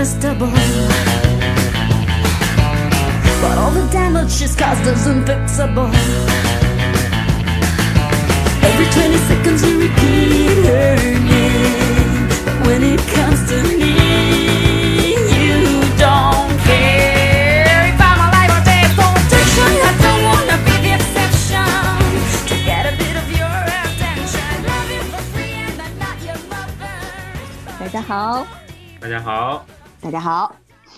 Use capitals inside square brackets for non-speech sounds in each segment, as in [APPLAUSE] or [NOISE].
so irresistible. But all the damage she's caused is unfixable. Every 20 seconds you repeat her name. But when it comes to me, you don't care. If I'm alive or dead, protection, I don't wanna be the exception. To get a bit of your attention, love you for free and I'm not your mother. 大家好，大家好， 大家好，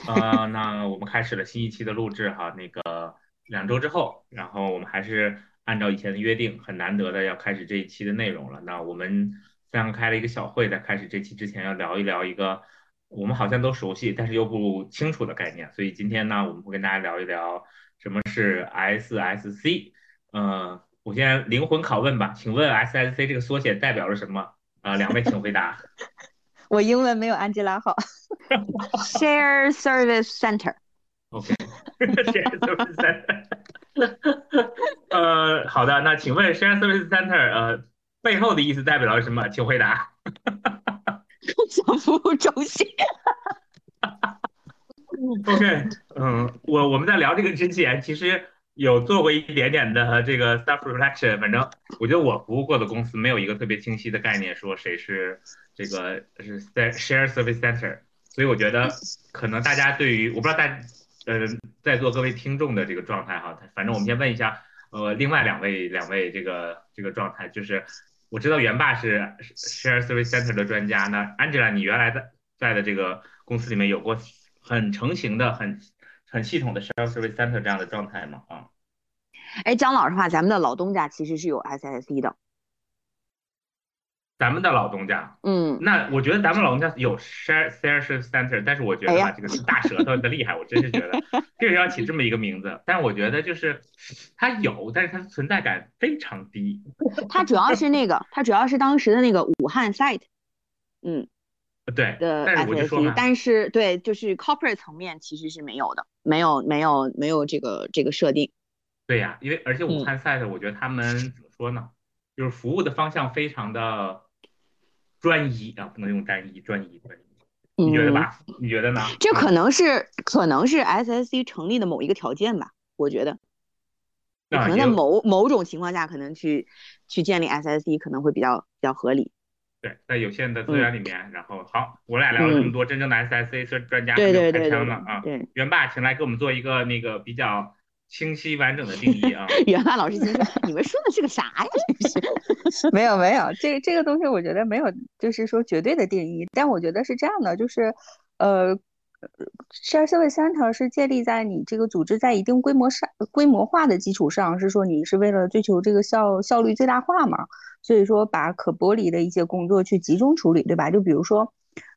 呃，那我们开始了新一期的录制哈，那个两周之后，然后我们还是按照以前的约定，很难得的要开始这一期的内容了。那我们刚开了一个小会，在开始这期之前要聊一聊一个我们好像都熟悉，但是又不清楚的概念，所以今天呢，我们会跟大家聊一聊什么是 SSC。呃，我先灵魂拷问吧，请问 SSC 这个缩写代表了什么？啊、两位请回答。[LAUGHS] [LAUGHS] 我英文没有安吉拉好。Share Service Center，OK，Share Service Center。呃，好的，那请问 Share Service Center 呃背后的意思代表了什么？请回答。共享服务中心。OK，嗯，我我们在聊这个之前，其实有做过一点点的这个 self reflection。反正我觉得我服务过的公司没有一个特别清晰的概念，说谁是这个是在 share service center。所以我觉得可能大家对于我不知道大呃在座各位听众的这个状态哈，反正我们先问一下呃另外两位两位这个这个状态，就是我知道元霸是 share service center 的专家，那 Angela 你原来在在的这个公司里面有过很成型的、很很系统的 share service center 这样的状态吗？啊，哎，讲老实话，咱们的老东家其实是有 SSD 的。咱们的老东家，嗯，那我觉得咱们老东家有 share share center，但是我觉得吧，哎呀。这个大舌头的厉害，我真是觉得 [LAUGHS] 这个要起这么一个名字，但是我觉得就是它有，但是它的存在感非常低。[LAUGHS] 它主要是那个，它主要是当时的那个武汉 site，嗯。对，的但是我就说嘛，但是对，就是 corporate 层面其实是没有的，没有没有没有这个这个设定。对呀，因为而且武嗯。汉 site，我觉得他们怎么说呢，就是服务的方向非常的专一啊，不能用单一，专一专一，你觉得嗯，吧？你觉得呢？嗯这可能是可能是 SSC 成立的某一个条件吧，我觉得。就可能在啊某某种情况下，可能去去建立 SSC 可能会比较比较合理。对，在有限的资嗯源里面，然后好，我俩聊了这么多，真正的 SSC 专专家还对对对啊。对，元霸，请来给我们做一个那个比较清晰完整的定义啊。袁帆老师心说：“你们说的是个啥呀？真是。没有没有，这这个东西我觉得没有，就是说绝对的定义，但我觉得是这样的，就是，呃，share service center 是建立在你这个组织在一定规模上规模化的基础上，是说你是为了追求这个效效率最大化嘛，所以说把可剥离的一些工作去集中处理，对吧？就比如说，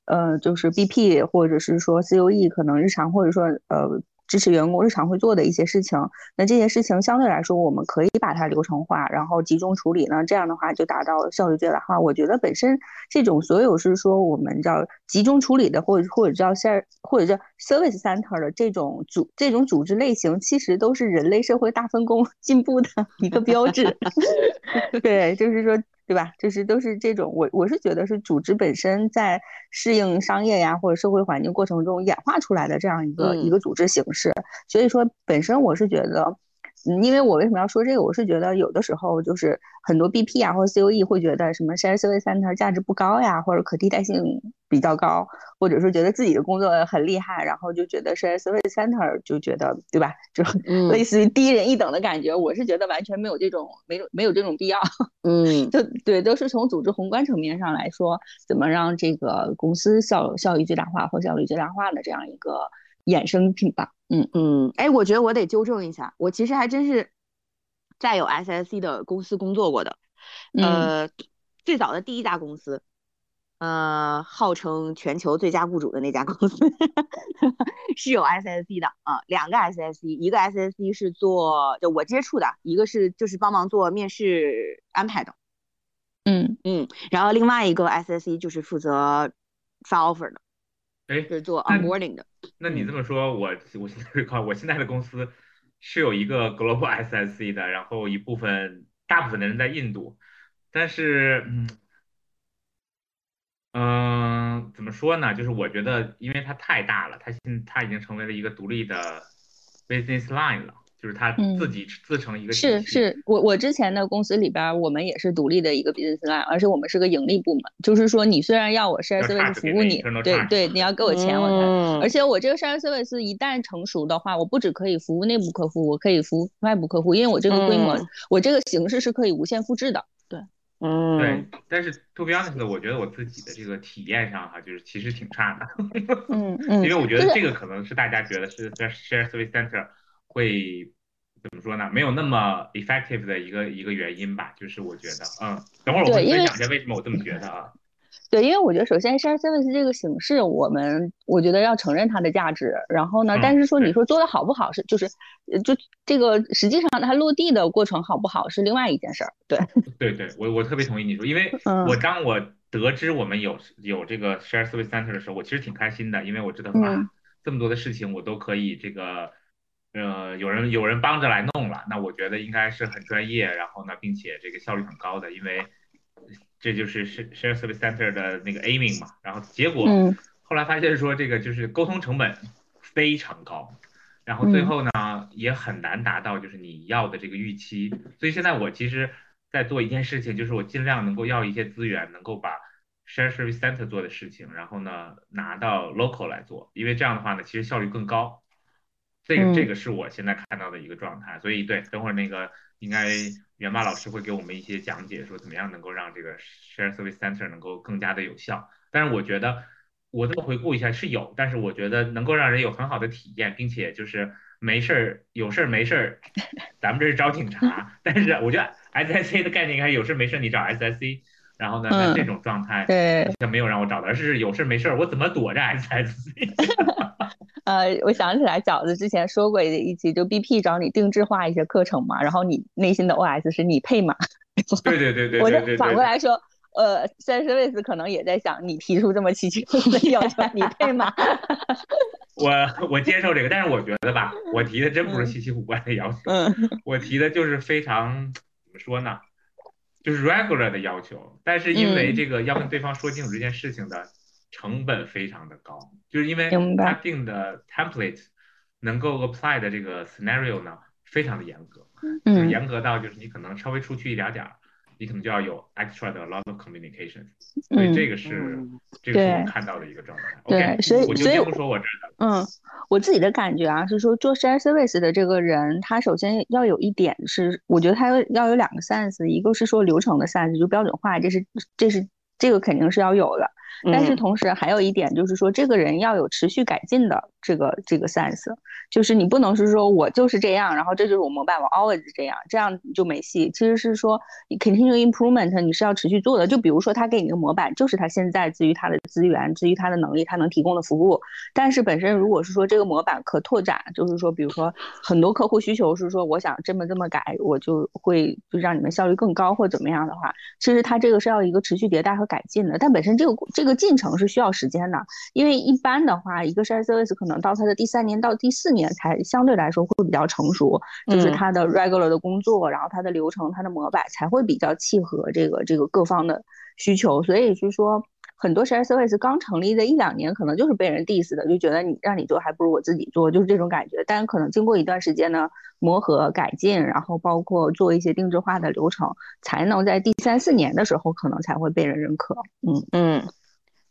呃，就是 BP 或者是说 COE 可能日常或者说呃支持员工日常会做的一些事情，那这些事情相对来说，我们可以把它流程化，然后集中处理呢，这样的话就达到效率最大化。我觉得本身这种所有是说我们叫集中处理的，或者或者叫 share 或者叫 service center 的这种组这种组织类型，其实都是人类社会大分工进步的一个标志。[LAUGHS] 对，就是说。对吧？就是都是这种，我我是觉得是组织本身在适应商业呀或者社会环境过程中演化出来的这样一个、一嗯个组织形式。所以说，本身我是觉得，嗯，因为我为什么要说这个？我是觉得有的时候就是很多 BP 啊或者 COE 会觉得什么 share service center 价值不高呀，或者可替代性比较高，或者说觉得自己的工作很厉害，然后就觉得 share service center 就觉得对吧？就嗯类似于低人一等的感觉。我是觉得完全没有这种没有没有这种必要。嗯 [LAUGHS] 就对，都是从组织宏观层面上来说，怎么让这个公司效效益最大化或效率最大化的这样一个衍生品吧。嗯嗯，哎，我觉得我得纠正一下，我其实还真是在有 SSC 的公司工作过的。嗯呃，最早的第一家公司，呃，号称全球最佳雇主的那家公司 [LAUGHS] 是有 SSC 的啊，两个 SSC，一个 SSC 是做就我接触的，一个是就是帮忙做面试安排的，嗯嗯，然后另外一个 SSC 就是负责发 offer 的，哎，就是做那 onboarding 的。那你这么说，我我现在靠，我现在的公司是有一个 global SSC 的，然后一部分大部分的人在印度，但是嗯嗯，怎么说呢？就是我觉得，因为它太大了，它现它已经成为了一个独立的 business line 了，就是它嗯自己自成一个。是是，我我之前的公司里边儿，我们也是独立的一个 business line，而且我们是个盈利部门，就是说你虽然要我 share service 服务你对对，你要给我钱我才。嗯而且我这个 share service 一旦成熟的话，我不只可以服务内部客户，我可以服务外部客户，因为我这个规模，嗯我这个形式是可以无限复制的。对嗯，对，但是 to be honest，我觉得我自己的这个体验上哈，就是其实挺差的，嗯 [LAUGHS] 嗯因为我觉得这个可能是大家觉得是在 share service center 会怎么说呢？没有那么 effective 的一个一个原因吧，就是我觉得，嗯，等会儿我会分享一下为什么我这么觉得啊。[LAUGHS] 对，因为我觉得首先 share service 这个形式，我们我觉得要承认它的价值。然后呢，嗯但是说你说做的好不好是就是，呃就这个实际上它落地的过程好不好是另外一件事儿。对，[LAUGHS] 对对，我我特别同意你说，因为 [LAUGHS] 嗯我当我得知我们有有这个 share service center 的时候，我其实挺开心的，因为我知道说啊嗯，这么多的事情我都可以这个，呃，有人有人帮着来弄了，那我觉得应该是很专业，然后呢，并且这个效率很高的，因为这就是 share service center 的那个 aiming 嘛，然后结果嗯后来发现说这个就是沟通成本非常高。然后最嗯后呢，也很难达到就是你要的这个预期，所以现在我其实在做一件事情，就是我尽量能够要一些资源，能够把 share service center 做的事情，然后呢拿到 local 来做，因为这样的话呢，其实效率更高。这个嗯这个是我现在看到的一个状态，所以对，等会儿那个应该元霸老师会给我们一些讲解，说怎么样能够让这个 share service center 能够更加的有效。但是我觉得我这么回顾一下是有，但是我觉得能够让人有很好的体验，并且就是没事儿有事儿没事儿，咱们这是找警察，但是我觉得 [LAUGHS] SIC 的概念应该是有事儿没事儿你找 SIC 然后呢，这种状态对，就没有让我找到，而是有事儿没事儿我怎么躲着 SSC？[LAUGHS] [LAUGHS] 呃，我想起来饺子之前说过一期，就 BP 找你定制化一些课程嘛，然后你内心的 OS 是你配吗？对对对对 [LAUGHS] 我就。反过来说。呃 s a r service 可能也在想，你提出这么奇奇怪怪的要求，你配吗？[LAUGHS] 我我接受这个，但是我觉得吧，我提的真不是嗯稀奇古怪的要求，嗯我提的就是非常怎么说呢，就是 regular 的要求。但是因为嗯这个要跟对方说清楚这件事情的成本非常的高，就是因为他定的 template 能够 apply 的这个 scenario 呢非常的严格，嗯严格到就是你可能稍微出去一点点儿，你可能就要有 extra 的 a lot of communication。所以嗯这个是嗯这个是我对看到的一个状态。对所以我就所以先不说我这儿的。嗯，我自己的感觉啊，是说做 share service 的这个人，他首先要有一点是，我觉得他要有两个 sense，一个是说流程的 sense，就标准化，这是这是这个肯定是要有的。但是同时还有一点就是说，这个人要有持续改进的这个这个 sense，就是你不能是说我就是这样，然后这就是我模板，我 always 这样，这样就没戏。其实是说你 continue improvement，你是要持续做的。就比如说他给你个模板，就是他现在基于他的资源，基于他的能力，他能提供的服务。但是本身如果是说这个模板可拓展，就是说比如说很多客户需求是说我想这么这么改，我就会就让你们效率更高或怎么样的话，其实它这个是要一个持续迭代和改进的。但本身这个这个进程是需要时间的，因为一般的话，一个 share service 可能到它的第三年到第四年才相对来说会比较成熟，就是嗯它的 regular 的工作，然后它的流程、它的模板才会比较契合这个这个各方的需求。所以是说，很多 share service 刚成立的一两年，可能就是被人 diss 的，就觉得你让你做还不如我自己做，就是这种感觉。但可能经过一段时间呢，磨合改进，然后包括做一些定制化的流程，才能在第三四年的时候，可能才会被人认可。嗯嗯，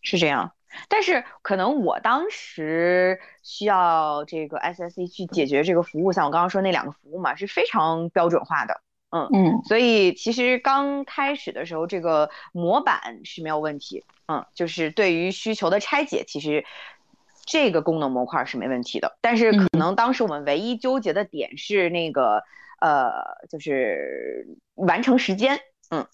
是这样。但是可能我当时需要这个 SSE 去解决这个服务，像我刚刚说那两个服务嘛，是非常标准化的。嗯嗯所以其实刚开始的时候，这个模板是没有问题，嗯，就是对于需求的拆解，其实这个功能模块是没问题的。但是可嗯能当时我们唯一纠结的点是那个呃，就是完成时间，嗯，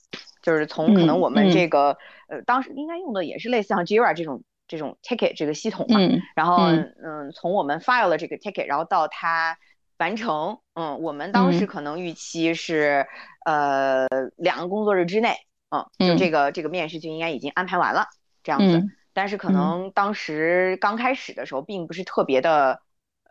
就是从可能我们这个呃当时应该用的也是类似像 Jira 这种这种 ticket 这个系统嘛，嗯然后嗯。嗯，从我们 file 了这个 ticket，然后到它完成，嗯，我们当时嗯。可能预期是呃两个工作日之内，嗯，就嗯。这个这个面试就应该已经安排完了这样子。嗯。但是可嗯。能当时刚开始的时候，并不是特别的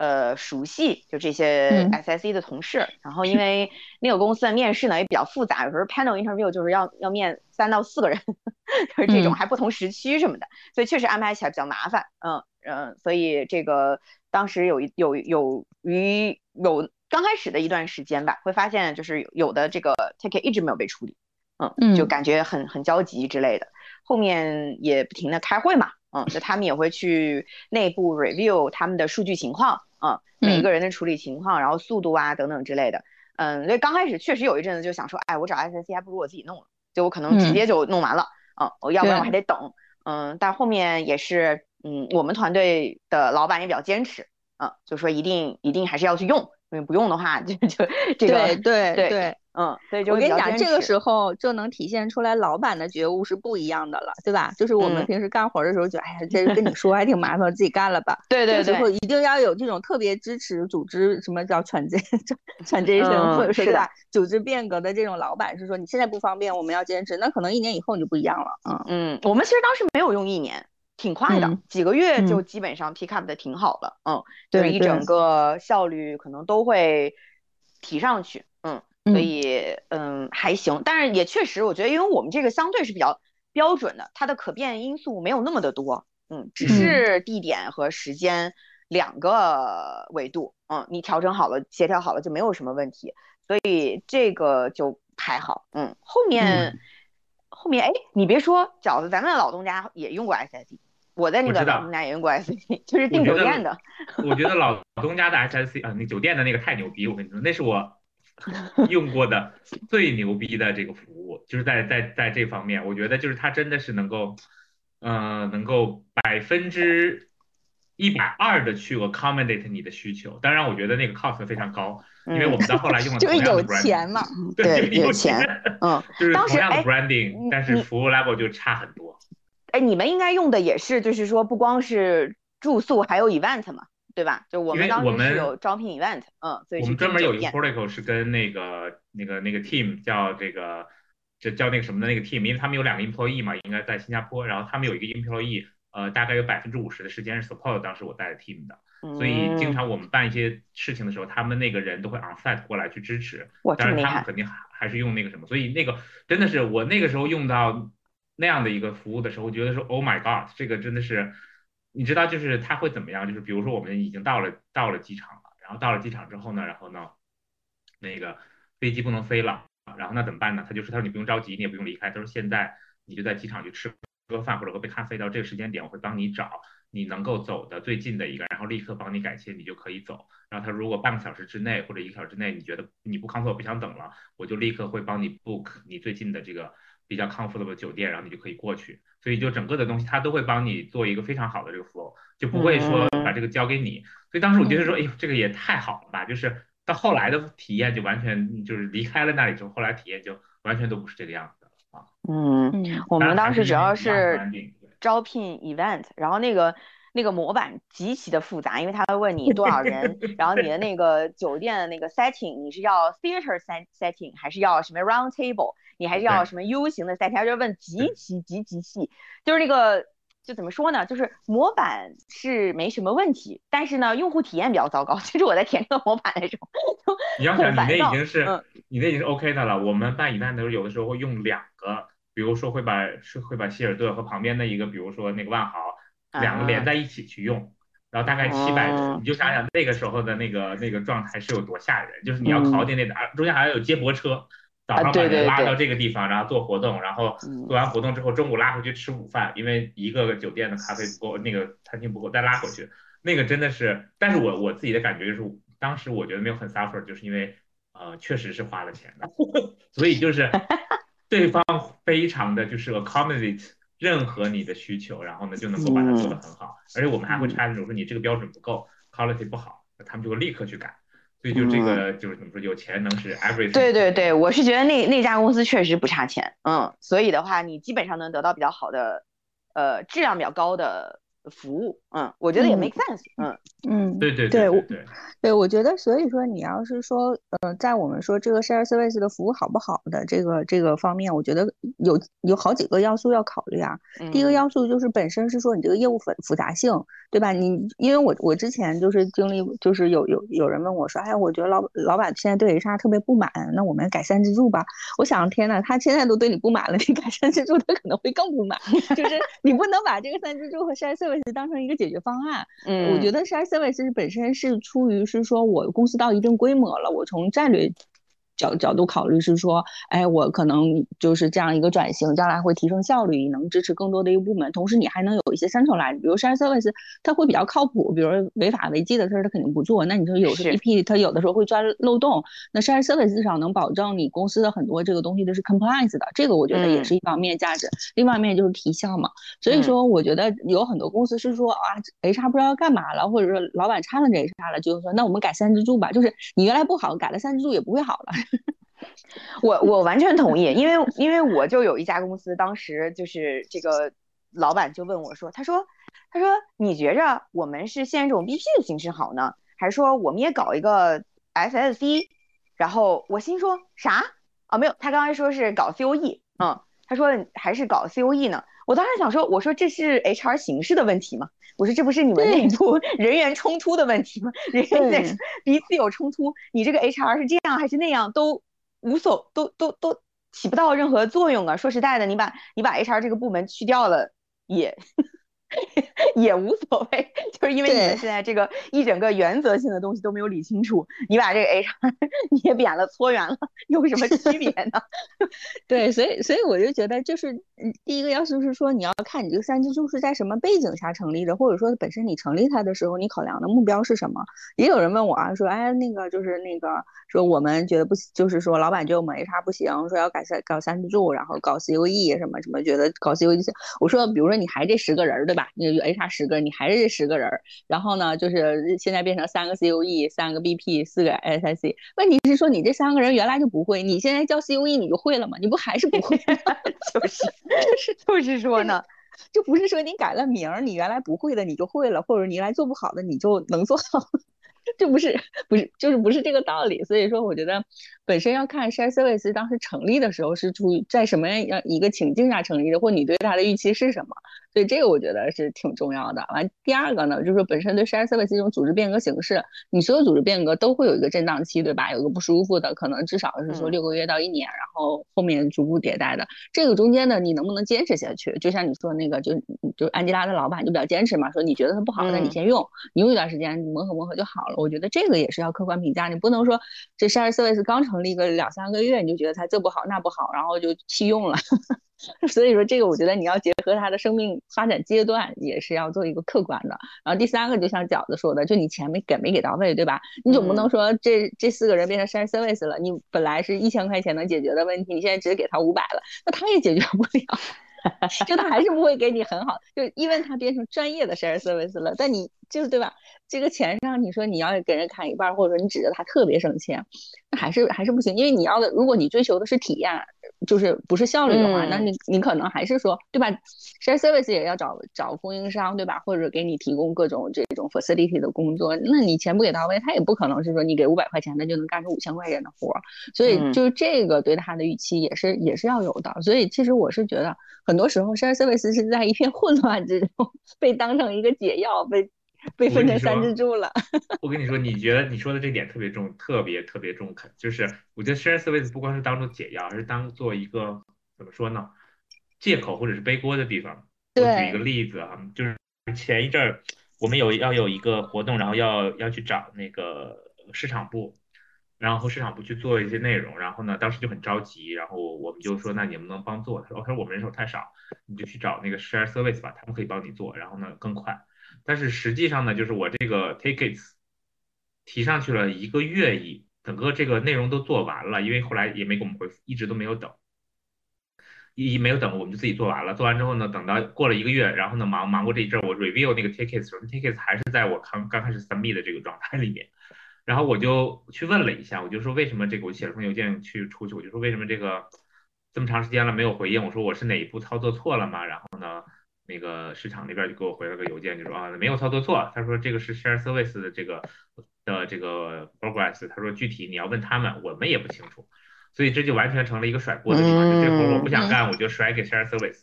呃熟悉，就这些嗯 SSE 的同事。然后因为那个公司的面试呢也比较复杂，有时候 panel interview 就是要要面三到四个人，[LAUGHS] 就是这种嗯还不同时区什么的，所以确实安排起来比较麻烦。嗯嗯，所以这个当时有一有有于有刚开始的一段时间吧，会发现就是有有的这个 ticket 一直没有被处理，嗯，就嗯感觉很很焦急之类的。后面也不停的开会嘛，嗯，就他们也会去内部 review 他们的数据情况，嗯，每一嗯。个人的处理情况，然后速度啊等等之类的。嗯，所以刚开始确实有一阵子就想说，哎，我找 SNC 还不如我自己弄了，就我可能直嗯。接就弄完了，嗯，我要不然我还得等，嗯，但后面也是，嗯，我们团队的老板也比较坚持，嗯，就说一定一定还是要去用，因为不用的话就 [LAUGHS] 就这个对对对对，嗯，所以就我跟你讲，这个时候就能体现出来老板的觉悟是不一样的了，对吧？就是我们嗯平时干活的时候觉得，哎呀，这跟你说还挺麻烦，自己干了吧。[LAUGHS] 对对对这个时候一定要有这种特别支持组织，什么叫 [LAUGHS] transition transition，、嗯或者说是的对吧？组织变革的这种老板是说，你现在不方便，我们要坚持，那可能一年以后你就不一样了。嗯嗯，我们其实当时没有用一年，挺快的，嗯几个月就嗯。基本上 pick up 的挺好了，嗯，就对对一整个效率可能都会提上去，嗯，所嗯。以嗯还行，但是也确实，我觉得因为我们这个相对是比较标准的，它的可变因素没有那么的多，嗯，只嗯。是地点和时间两个维度，嗯，你调整好了，协调好了就没有什么问题，所以这个就还好，嗯，后面。后面哎，你别说，饺子，咱们的老东家也用过 SSD，我在那个我们俩也用过 SSD，就是订酒店的。我觉得老东家的 SSC 啊，那酒店的那个太牛逼，我跟你说，那是我 [LAUGHS] 用过的最牛逼的这个服务，就是在在在这方面，我觉得就是它真的是能够，呃，能够百分之一百二的去 accommodate 你的需求。当然，我觉得那个 cost 非常高，因为我们到后来用了 [LAUGHS] 就是有同样的 branding，钱嘛。对，就有有钱钱，嗯，就是同样的哎 branding，你但是服务 level 就差很多。哎，你们应该用的也是，就是说不光是住宿，还有 event 嘛，对吧？就我们当时是有招聘 event，嗯，所以我们专门有一个 protocol 是跟那个那个那个 team 叫这个，这叫那个什么的那个 team，因为他们有两个 employee 嘛，应该在新加坡，然后他们有一个 employee，呃，大概有百分之五十的时间是 support 当时我带的 team 的，所以经嗯，常我们办一些事情的时候，他们那个人都会 on site 过来去支持，哇，这当然么厉害，他们肯定还还是用那个什么，所以那个真的是我那个时候用到那样的一个服务的时候，我觉得说 Oh my God，这个真的是，你知道就是他会怎么样？就是比如说我们已经到了到了机场了，然后到了机场之后呢，然后呢，那个飞机不能飞了，然后那怎么办呢？他就说他说你不用着急，你也不用离开，他说现在你就在机场去吃个饭或者喝杯咖啡，到这个时间点我会帮你找你能够走的最近的一个，然后立刻帮你改签，你就可以走。然后他如果半个小时之内或者一个小时之内，你觉得你不康复，我不想等了，我就立刻会帮你 book 你最近的这个比较 comfortable 的酒店，然后你就可以过去。所以就整个的东西，他都会帮你做一个非常好的这个 flow，就不会说把这个交给你。所以当时我觉得说，哎呦，这个也太好了吧！就是到后来的体验就完全就是离开了那里之后，后来体验就完全都不是这个样子的啊。嗯，嗯我们当时主要是招聘 event，然后那个那个模板极其的复杂，因为他会问你多少人，然后你的那个酒店的那个 setting，你是要 theater set setting 还是要什么 round table，你还是要什么 U 型的 setting，他就问极其极其细，就是那个就怎么说呢，就是模板是没什么问题，但是呢，用户体验比较糟糕。其实我在填这个模板的时候，你要想你那已经是、嗯你那已经是 OK 的了。我们办 event 的时候，有的时候会用两个，比如说会把是会把希尔顿和旁边的一个，比如说那个万豪，两个连啊在一起去用。然后大概七百你就想想那个时候的那个那个状态是有多吓人，就是你要嗯 coordinate 的，啊中间还要有接驳车，早上把人拉到这个地方，然后做活动，然后嗯。做完活动之后中午拉回去吃午饭，因为一个酒店的咖啡不够，那个餐厅不够，再拉回去，那个真的是，但是我我自己的感觉就是，当时我觉得没有很 suffer，就是因为呃确实是花了钱的，[LAUGHS] 所以就是 [LAUGHS] 对方非常的就是 accommodate 任何你的需求，然后呢就能够把它做得很好，而且我们还会嗯。challenge 说你这个标准不够，quality 不好，他们就会立刻去改。所以就这个就是怎么说，有钱能使 everything。嗯对对对，我是觉得那那家公司确实不差钱，嗯，所以的话，你基本上能得到比较好的，呃，质量比较高的服务，嗯，我觉得也嗯。make sense，嗯。嗯，对对对我对对，对，我觉得，所以说你要是说，呃，在我们说这个 share service 的服务好不好的这个这个方面，我觉得有有好几个要素要考虑啊。第一个嗯。要素就是本身是说你这个业务复复杂性，对吧？你因为我我之前就是经历，就是有有有人问我说，哎，我觉得老老板现在对 HR 特别不满，那我们改善自助吧。我想，天呐，他现在都对你不满了，你改善自助，他可能会更不满。就是 [LAUGHS] 你不能把这个三支柱和 share service 当成一个解决方案。嗯，我觉得 share service 本身是出于是说我公司到一定规模了，我从战略角角度考虑是说，哎，我可能就是这样一个转型，将来会提升效率，能支持更多的一个部门，同时你还能有一些 centralize，比如 share service 它会比较靠谱，比如违法违纪的事儿它肯定不做，那你说有时是 BP 它有的时候会钻漏洞，那 share service 至少能保证你公司的很多这个东西都是 compliance 的，这个我觉得也嗯是一方面价值，另外一面就是提效嘛。所以嗯说，我觉得有很多公司是说啊，HR 不知道要干嘛了，或者说老板掺了这 HR 了，就是说那我们改三支柱吧，就是你原来不好，改了三支柱也不会好了。[LAUGHS] 我我完全同意，因为因为我就有一家公司，当时就是这个老板就问我说，他说他说你觉着我们是现这种 BP 的形式好呢，还是说我们也搞一个 SSC？然后我心说啥啊？没有，他刚才说是搞 COE，嗯，他说还是搞 COE 呢。我当时想说，我说这是 HR 形式的问题吗？我说这不是你们内部人员冲突的问题吗？人员在彼此有冲突，你这个 HR 是这样还是那样都无所都都都起不到任何作用啊！说实在的，你把你把 HR 这个部门去掉了，也 [LAUGHS] 也无所谓，[LAUGHS] 就是因为你们现在这个一整个原则性的东西都没有理清楚，你把这个 HR 捏 [LAUGHS] 扁了、搓圆了，有什么区别呢？对，所以所以我就觉得，就是嗯，第一个要素是说，你要看你这个三支柱是在什么背景下成立的，或者说本身你成立它的时候，你考量的目标是什么。也有人问我啊，说，哎，那个就是那个说我们觉得不，就是说老板觉得我们 HR 不行，说要改三搞三支柱，然后搞 COE 什么什么，觉得搞 COE 行。我说，比如说你还这十个人儿，对吧？你有 HR 十个人，你还是这十个人儿，然后呢，就是现在变成三个 COE，三个 BP，四个 SIC。问题是说你这三个人原来就不会，你现在教 COE 你就会了吗？你不还是不会？[LAUGHS] [LAUGHS] 就是就是就是说呢，[LAUGHS] 就不是说你改了名儿，你原来不会的你就会了，或者你原来做不好的你就能做好，这不是不是就是不是这个道理。所以说，我觉得本身要看 share service 当时成立的时候是处于在什么样一个情境下成立的，或你对它的预期是什么。所以这个我觉得是挺重要的。完，第二个呢，就是说本身对 share service 这种组织变革形式，你所有组织变革都会有一个震荡期，对吧？有个不舒服的，可能至少是说嗯六个月到一年，然后后面逐步迭代的。这个中间呢，你能不能坚持下去？就像你说那个，就就安吉拉的老板就比较坚持嘛，说你觉得它不好，那你嗯先用，你用一段时间，你磨合磨合就好了。我觉得这个也是要客观评价，你不能说这 share service 刚成立个两三个月，你就觉得他这不好那不好，然后就弃用了。[LAUGHS] 所以说这个我觉得你要结合他的生命发展阶段，也是要做一个客观的。然后第三个就像饺子说的，就你钱没给没给到位，对吧？你总不能嗯说这这四个人变成 share service 了，你本来是一千块钱能解决的问题，你现在只给他五百了，那他也解决不了。[LAUGHS] 就他还是不会给你很好，就因为他变成专业的 share service 了，但你就是对吧？这个钱上你说你要给人砍一半，或者说你指着他特别省钱，那还是还是不行，因为你要的，如果你追求的是体验，就是不是效率的话，那嗯你你可能还是说对吧？share service 也要找找供应商对吧？或者给你提供各种这种 facility 的工作，那你钱不给到位，他也不可能是说你给五百块钱他就能干出五千块钱的活儿，所以嗯就是这个对他的预期也是也是要有的。所以其实我是觉得很多时候 share service 是在一片混乱之中 [LAUGHS] 被当成一个解药，被 [LAUGHS] 被分成三说支柱了。[LAUGHS] 我跟你说，你觉得你说的这点特别重，特别特别中肯。就是我觉得 share service 不光是当做解药，而是当做一个怎么说呢，借口或者是背锅的地方。我举一个例子啊，就是前一阵儿我们有要有一个活动，然后要要去找那个市场部，然后市场部去做一些内容，然后呢，当时就很着急，然后我们就说那你能不能帮做？他说他说我们人手太少，你就去找那个 share service 吧，他们可以帮你做，然后呢更快。但是实际上呢，就是我这个 tickets 提上去了一个月以，整个这个内容都做完了，因为后来也没给我们回复，一直都没有等，一没有等，我们就自己做完了。做完之后呢，等到过了一个月，然后呢忙忙过这一阵，我 review 那个 tickets 时候，tickets 还是在我刚刚开始 submit 的这个状态里面。然后我就去问了一下，我就说为什么这个，我写了封邮件去出去，我就说为什么这个这么长时间了没有回应？我说我是哪一步操作错了吗？然后呢？那个市场那边就给我回了个邮件，就说啊没有操作错，他说这个是 share service 的这个的这个 progress，他说具体你要问他们，我们也不清楚，所以这就完全成了一个甩锅的地方，就这活我不想干，我就甩给 share service。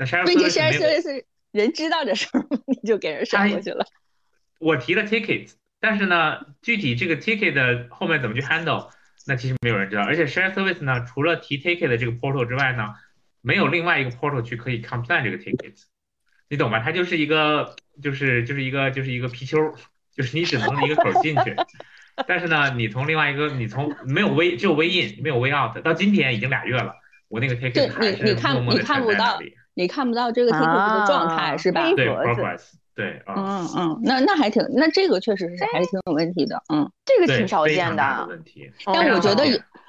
那 share 并且 service share service 人知道这事儿，[LAUGHS] 你就给人甩过去了。我提了 ticket，但是呢，具体这个 ticket 的后面怎么去 handle，那其实没有人知道。而且 share service 呢，除了提 ticket 的这个 portal 之外呢，没有另外一个 portal 去可以 complain 这个 ticket，你懂吧？它就是一个，就是就是一个就是一个皮丘，就是你只能一个口进去。[LAUGHS] 但是呢，你从另外一个，你从没有 way 只有 way in 没有 way out，到今天已经俩月了，我那个 ticket 对还是你你看默默的你看不到沉在那里。你看不到这个 ticket 的状态、啊是吧？对 progress，对啊，嗯嗯，那那还挺，那这个确实是还是挺有问题的，嗯。这个挺少见的的。问题。哦但我觉得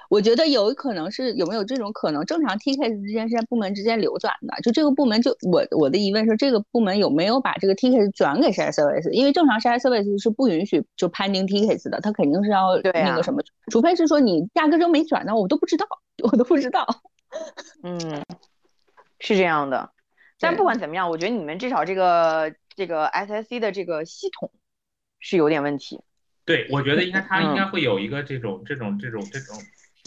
我觉得有可能是有没有这种可能，正常 ticket 之间是在部门之间流转的。就这个部门就我我的疑问是，这个部门有没有把这个 ticket 转给 share service？因为正常 share service 是不允许就 pending tickets 的，他肯定是要那个什么，除非是说你压根就没转到，我都不知道，我都不知道。[LAUGHS] 嗯，是这样的。但不管怎么样，我觉得你们至少这个这个 SSC 的这个系统是有点问题。对，我觉得应该它应嗯该会有一个这种这种这种这种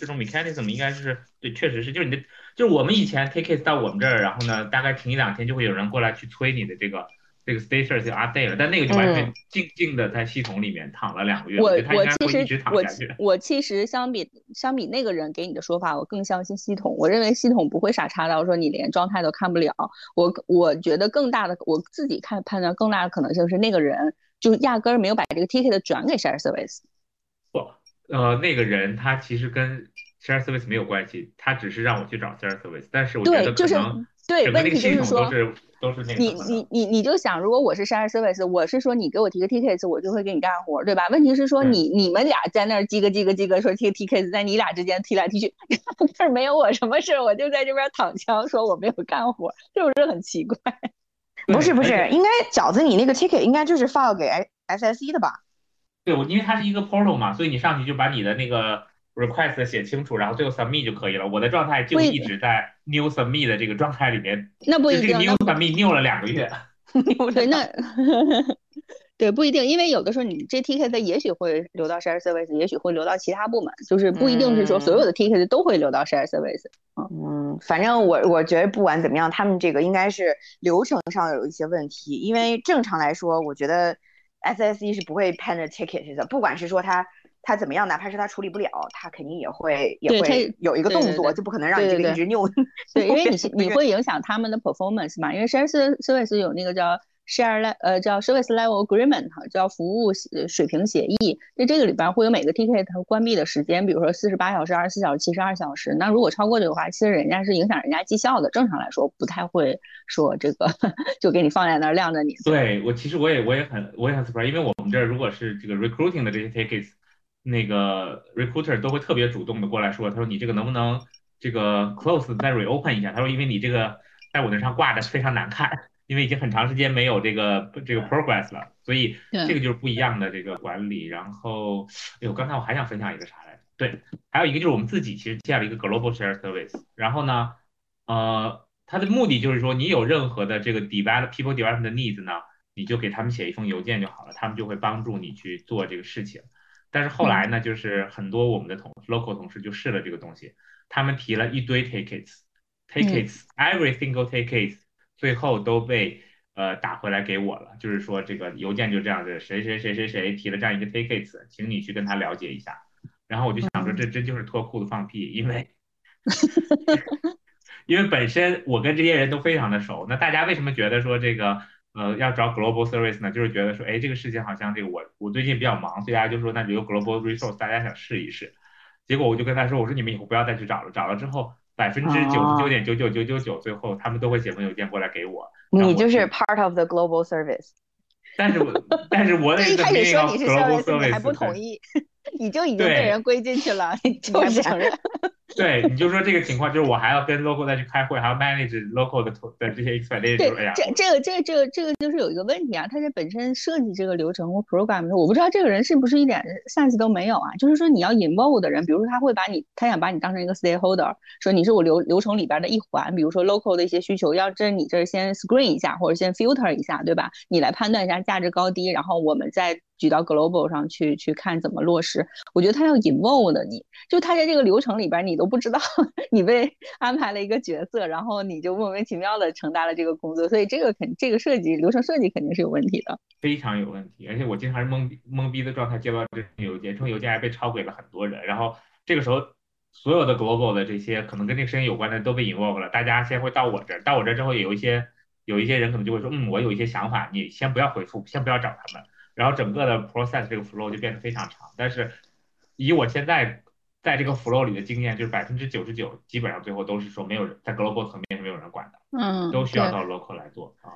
这种 mechanism，应该是对，确实是，就是你的，就是我们以前 take case 到我们这儿，然后呢，大概停一两天就会有人过来去催你的这个这个 status 就 update 了，但那个就完全嗯静静的在系统里面躺了两个月，我我其实。我其实相比相比那个人给你的说法，我更相信系统。我认为系统不会傻叉到说你连状态都看不了。我我觉得更大的我自己看判断更大的可能性是那个人就压根儿没有把这个 ticket 转给 share service。不，呃，那个人他其实跟 share service 没有关系，他只是让我去找 share service，但是我觉对，得就是可能对，问题就是说都是都是那个你。你你你就想，如果我是 share service，我是说你给我提个 tickets，我就会给你干活，对吧？问题是说你你们俩在那儿叽个叽个叽个说提个 tickets，在你俩之间踢来踢去，[LAUGHS] 这儿没有我什么事儿，我就在这边躺枪，说我没有干活，是不是很奇怪？不是不是，应该饺子你那个 ticket 应该就是 file 给 SSE 的吧？对，我因为它是一个 portal 嘛，所以你上去就把你的那个 request 写清楚，然后最后 submit 就可以了。我的状态就一一直在 new submit 的这个状态里面，那不就这个一定，new submit new 了两个月。对 [LAUGHS] 那对不一定，因为有的时候你这 ticket 也许会流到 share service，也许会流到其他部门，就是不一定是说所有的 ticket 都会流到 share service。嗯，反正我我觉得不管怎么样，他们这个应该是流程上有一些问题，因为正常来说，我觉得 SSE 是不会 pen ticket 的，不管是说他他怎么样，哪怕是他处理不了，他肯定也会也会有一个动作，对对对就不可能让你这个一直扭。[LAUGHS] 对，因为你是你会影响他们的 performance 嘛，因为 share ser- service 有那个叫 [LAUGHS] share le 呃叫 service level agreement 哈，叫服务协水平协议。在这个里边会有每个 ticket 它关闭的时间，比如说四十八小时、二十四小时、七十二小时。那如果超过这个话，其实人家是影响人家绩效的。正常来说，不太会说这个 [LAUGHS] 就给你放在那儿晾着你。对我其实我也我也很我也很 surprise，因为我们这儿如果是这个 recruiting 的这些 tickets，那个 recruiter 都会特别主动的过来说，他说你这个能不能这个 close 再 reopen 一下？他说因为你这个在我那上挂的非常难看，因为已经很长时间没有这个这个 progress 了，所以这个就是不一样的这个管理。然后，哎呦，刚才我还想分享一个啥来着？对，还有一个就是我们自己其实建了一个 global share service，然后呢，呃，它的目的就是说，你有任何的这个 develop people development 的 needs 呢，你就给他们写一封邮件就好了，他们就会帮助你去做这个事情。但是后来呢，就是很多我们的同 local 同事就试了这个东西，他们提了一堆 tickets，tickets every single tickets 最后都被呃打回来给我了，就是说这个邮件就这样子，谁谁谁谁谁提了这样一个 tickets，请你去跟他了解一下。然后我就想说，这真就是脱裤子放屁，因为 [LAUGHS] 因为本身我跟这些人都非常的熟，那大家为什么觉得说这个呃要找 global service 呢？就是觉得说，哎，这个事情好像这个我我最近比较忙，所以大家就说那就有 global resource，大家想试一试。结果我就跟他说，我说你们以后不要再去找了，找了之后百分之九十九点九九九九九，最后他们都会写封邮件过来给我。你就是 part of the global service。[LAUGHS] 但是我但是我 [LAUGHS] 一开始说你是 global service，你还不同意，[LAUGHS] 你就已经被人归进去了，你就不承认。对，你就说这个情况，就是我还要跟 local 再去开会，还要 manage local 的的这些 expectation，对这这个这个这个这个就是有一个问题啊，他这本身设计这个流程或 program 的时候，我不知道这个人是不是一点 sense 都没有啊？就是说你要 involve 的人，比如说他会把你，他想把你当成一个 stakeholder，说你是我流流程里边的一环，比如说 local 的一些需求，要这你这儿先 screen 一下或者先 filter 一下，对吧？你来判断一下价值高低，然后我们再举到 global 上去去看怎么落实。我觉得他要 involve 的你，就他在这个流程里边，你都不知道 [LAUGHS] 你被安排了一个角色，然后你就莫名其妙的承担了这个工作，所以这个肯这个设计流程设计肯定是有问题的。非常有问题，而且我经常是懵懵逼的状态接到这种邮件，这封邮件还被抄给了很多人，然后这个时候所有的 global 的这些可能跟这个事情有关的都被 involve 了，大家先会到我这儿，到我这儿之后有一些有一些人可能就会说，嗯，我有一些想法，你先不要回复，先不要找他们，然后整个的 process 这个 flow 就变得非常长，但是以我现在在这个 flow 里的经验，就是百分之九十九基本上最后都是说没有人在 global 层面是没有人管的，嗯都需要到 local 来做啊。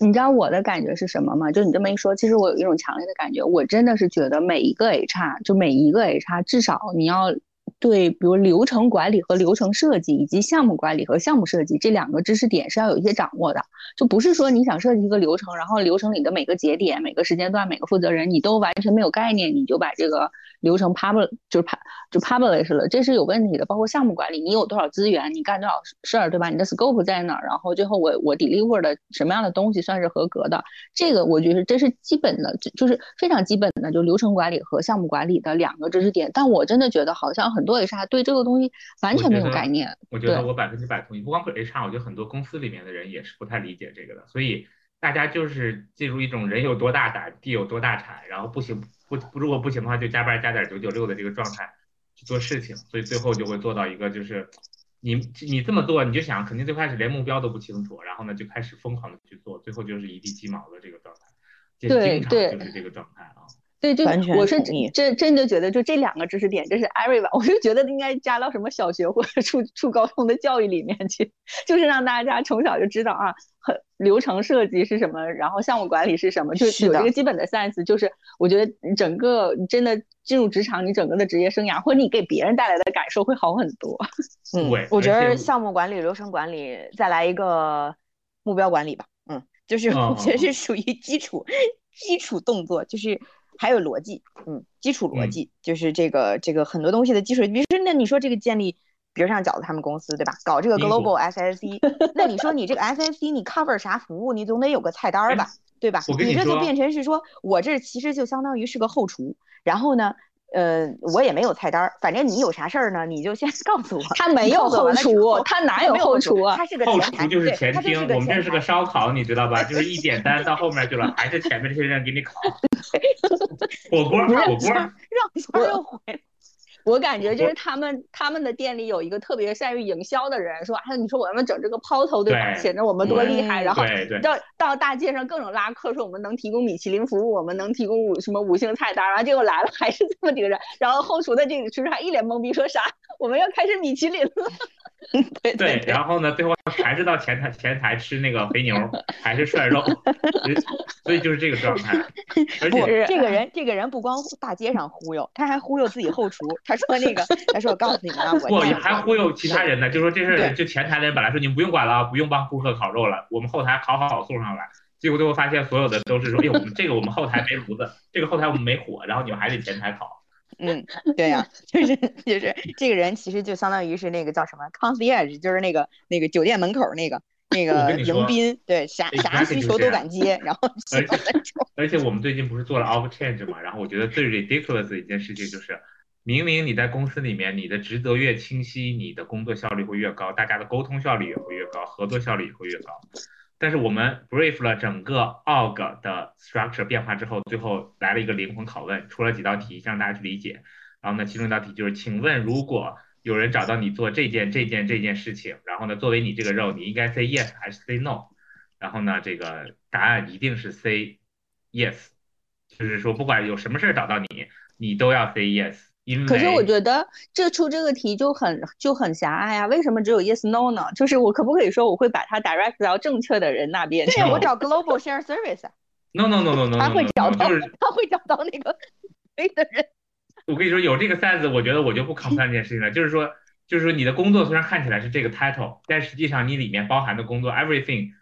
你知道我的感觉是什么吗？就你这么一说，其实我有一种强烈的感觉，我真的是觉得每一个 HR，就每一个 HR，至少你要对，比如流程管理和流程设计，以及项目管理和项目设计这两个知识点是要有一些掌握的。就不是说你想设计一个流程，然后流程里的每个节点、每个时间段、每个负责人你都完全没有概念，你就把这个流程 public 就是 pub 就 publish 了，这是有问题的。包括项目管理，你有多少资源，你干多少事儿，对吧？你的 scope 在哪儿？然后最后我我 deliver 的什么样的东西算是合格的？这个我觉得这是基本的，就就是非常基本的，就流程管理和项目管理的两个知识点。但我真的觉得好像很多 HR 对这个东西完全没有概念。我觉得我百分之百同意，不光是 HR，我觉得很多公司里面的人也是不太理解这个的，所以大家就是进入一种人有多大胆，地有多大产，然后不行不不如果不行的话就加班加点九九六的这个状态去做事情，所以最后就会做到一个就是你你这么做你就想肯定最开始连目标都不清楚，然后呢就开始疯狂的去做，最后就是一地鸡毛的这个状态，这经常对对就是这个状态啊。对，就完全我是真真的觉得，就这两个知识点，这是 everyone，[LAUGHS] 我就觉得应该加到什么小学或者初初高中的教育里面去，[LAUGHS] 就是让大家从小就知道啊，很流程设计是什么，然后项目管理是什么，就是有的这个基本的 sense。就是我觉得整个你真的进入职场，你整个的职业生涯或者你给别人带来的感受会好很多。[LAUGHS] 嗯，我觉得项目管理、流程管理，再来一个目标管理吧。嗯，就是嗯我觉得嗯是属于基础基础动作，就是还有逻辑。嗯，基础逻嗯辑就是这个这个很多东西的基础。比如说，那你说这个建立，比如像饺子他们公司对吧？搞这个 global SSC，那你说你这个 SSC 你 cover 啥服务？你总得有个菜单儿吧？对吧？你说你这就变成是说我这其实就相当于是个后厨，然后呢，呃，我也没有菜单儿，反正你有啥事儿呢，你就先 [LAUGHS] 告诉我。他没有后厨他哪有后厨啊？他是个后前台，厨就是前厅，个我们这是个烧烤，你知道吧？[LAUGHS] 就是一点单到后面去了，还是前面这些人给你烤 [LAUGHS] 火锅，火锅。让圈儿又回来。我感觉就是他们他们的店里有一个特别善于营销的人，说啊，你说我们整这个抛头对吧？对显得我们多厉害，然后到到大街上各种拉客，说我们能提供米其林服务，我们能提供五什么五星菜单，然后结果来了还是这么几个人，然后后厨的这个厨师还一脸懵逼，说啥？我们要开始米其林了。对 [LAUGHS] 对，然后呢，最后还是到前台前台吃那个肥牛，还是涮肉，[LAUGHS] 所以就是这个状态。而不且，这个人这个人不光大街上忽悠，他还忽悠自己后厨。他说那个，[LAUGHS] 他说我告诉你们啊，我不还忽悠其他人呢，就说这事儿就前台的人本来说你们不用管了啊，不用帮顾客烤肉了，我们后台烤好送上来。结果最后发现所有的都是说，哎呦，我们这个我们后台没炉子，这个后台我们没火，然后你们还得前台烤。[LAUGHS] 嗯，对呀、就是就是这个人其实就相当于是那个叫什么 concierge，就是那个那个酒店门口那个那个迎宾，对，啥啥需求都敢接，然后而且而且我们最近不是做了 off change 嘛，然后我觉得最 ridiculous 的一件事情就是，明明你在公司里面，你的职责越清晰，你的工作效率会越高，大家的沟通效率也会越高，合作效率也会越高。但是我们 brief 了整个 org 的 structure 变化之后，最后来了一个灵魂拷问，出了几道题，让大家去理解。然后呢，其中一道题就是，请问如果有人找到你做这件、这件、这件事情，然后呢，作为你这个 role，你应该 say yes 还是 say no？然后呢，这个答案一定是 say yes，就是说不管有什么事儿找到你，你都要 say yes，因为可是我觉得这出这个题就很就很狭隘啊，为什么只有 yes no 呢？就是我可不可以说我会把它 direct 到正确的人那边对？我找 global share service，啊 [LAUGHS] no no no no no 他会找到就是 [LAUGHS] 他会找到那个 [LAUGHS] 对的人。我跟你说有这个 sense，我觉得我就不 complain 这件事情了，就是说就是说你的工作虽然看起来是这个 title，但实际上你里面包含的工作 everything，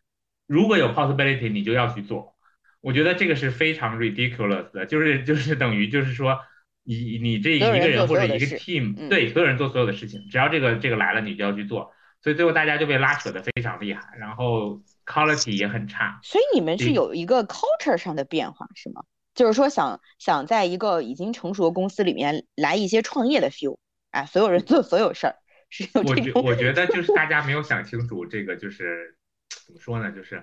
如果有 possibility，你就要去做。我觉得这个是非常 ridiculous 的，就是就是等于就是说你你这一个人或者一个 team，嗯对所有人做所有的事情，只要这个这个来了，你就要去做。所以最后大家就被拉扯的非常厉害，然后 quality 也很差。所以你们是有一个 culture 上的变化是吗？就是说想想在一个已经成熟的公司里面来一些创业的 feel，哎，所有人做所有事儿，是有我觉这种我觉得就是大家没有想清楚这个就是怎么说呢，就是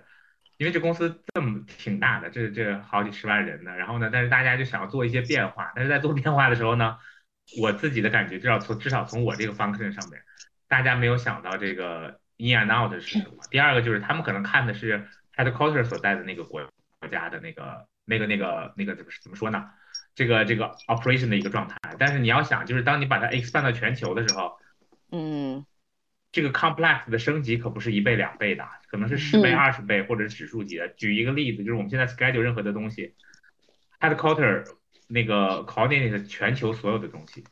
因为这公司这么挺大的，这这好几十万人呢，然后呢，但是大家就想要做一些变化，但是在做变化的时候呢，我自己的感觉至少从至少从我这个 function 上面，大家没有想到这个 in and out 是什么。第二个就是他们可能看的是 headquarter 所在的那个国国家的那个那个那个那个怎么怎么说呢？这个这个 operation 的一个状态，但是你要想，就是当你把它 expand 到全球的时候，嗯这个 complex 的升级可不是一倍两倍的，可能是十倍、嗯二十倍或者是指数级的。举一个例子，就是我们现在 schedule 任何的东西，headquarter 那个 coordinate 全球所有的东西，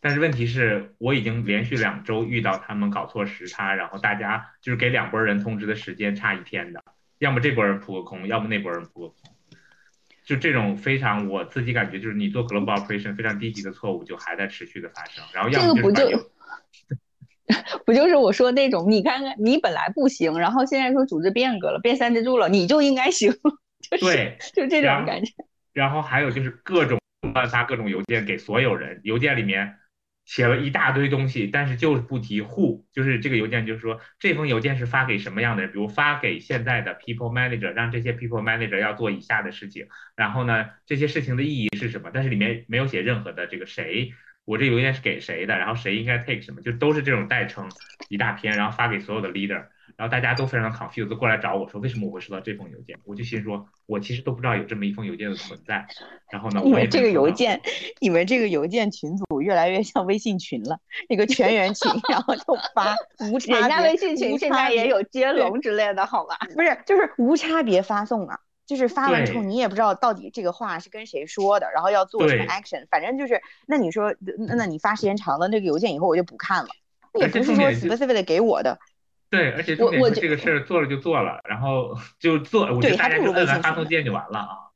但是问题是我已经连续两周遇到他们搞错时差，然后大家就是给两拨人通知的时间差一天的，要么这拨人扑个空，要么那拨人扑个空。就这种非常，我自己感觉就是你做 global operation 非常低级的错误，就还在持续的发生。然后要么就是 [LAUGHS] 不就是我说那种，你看看你本来不行，然后现在说组织变革了，变三支柱了，你就应该行，就是对，就这种感觉。然后还有就是各种乱发各种邮件给所有人，邮件里面写了一大堆东西，但是就是不提 who，就是这个邮件就是说这封邮件是发给什么样的人，比如发给现在的 people manager，让这些 people manager 要做以下的事情，然后呢这些事情的意义是什么，但是里面没有写任何的这个谁。我这邮件是给谁的，然后谁应该 take 什么，就都是这种代称一大篇，然后发给所有的 leader，然后大家都非常的 confused，过来找我说为什么我会收到这封邮件，我就心说，我其实都不知道有这么一封邮件的存在，然后呢，我也你们这个邮件，你们这个邮件群组越来越像微信群了，一个全员群，然后就发无差别，人家微信群现在也有接龙之类的，好吧？不是，就是无差别发送啊，就是发完之后你也不知道到底这个话是跟谁说的，然后要做什么 action，反正就是，那你说，那那你发时间长了，那个邮件以后我就不看了，也不是说 specific 的给我的，对，而且重点是这个事儿做了就做了，然后 [LAUGHS] 就做，我觉对得大家就还不如微信摁完发送群呢键就完了啊。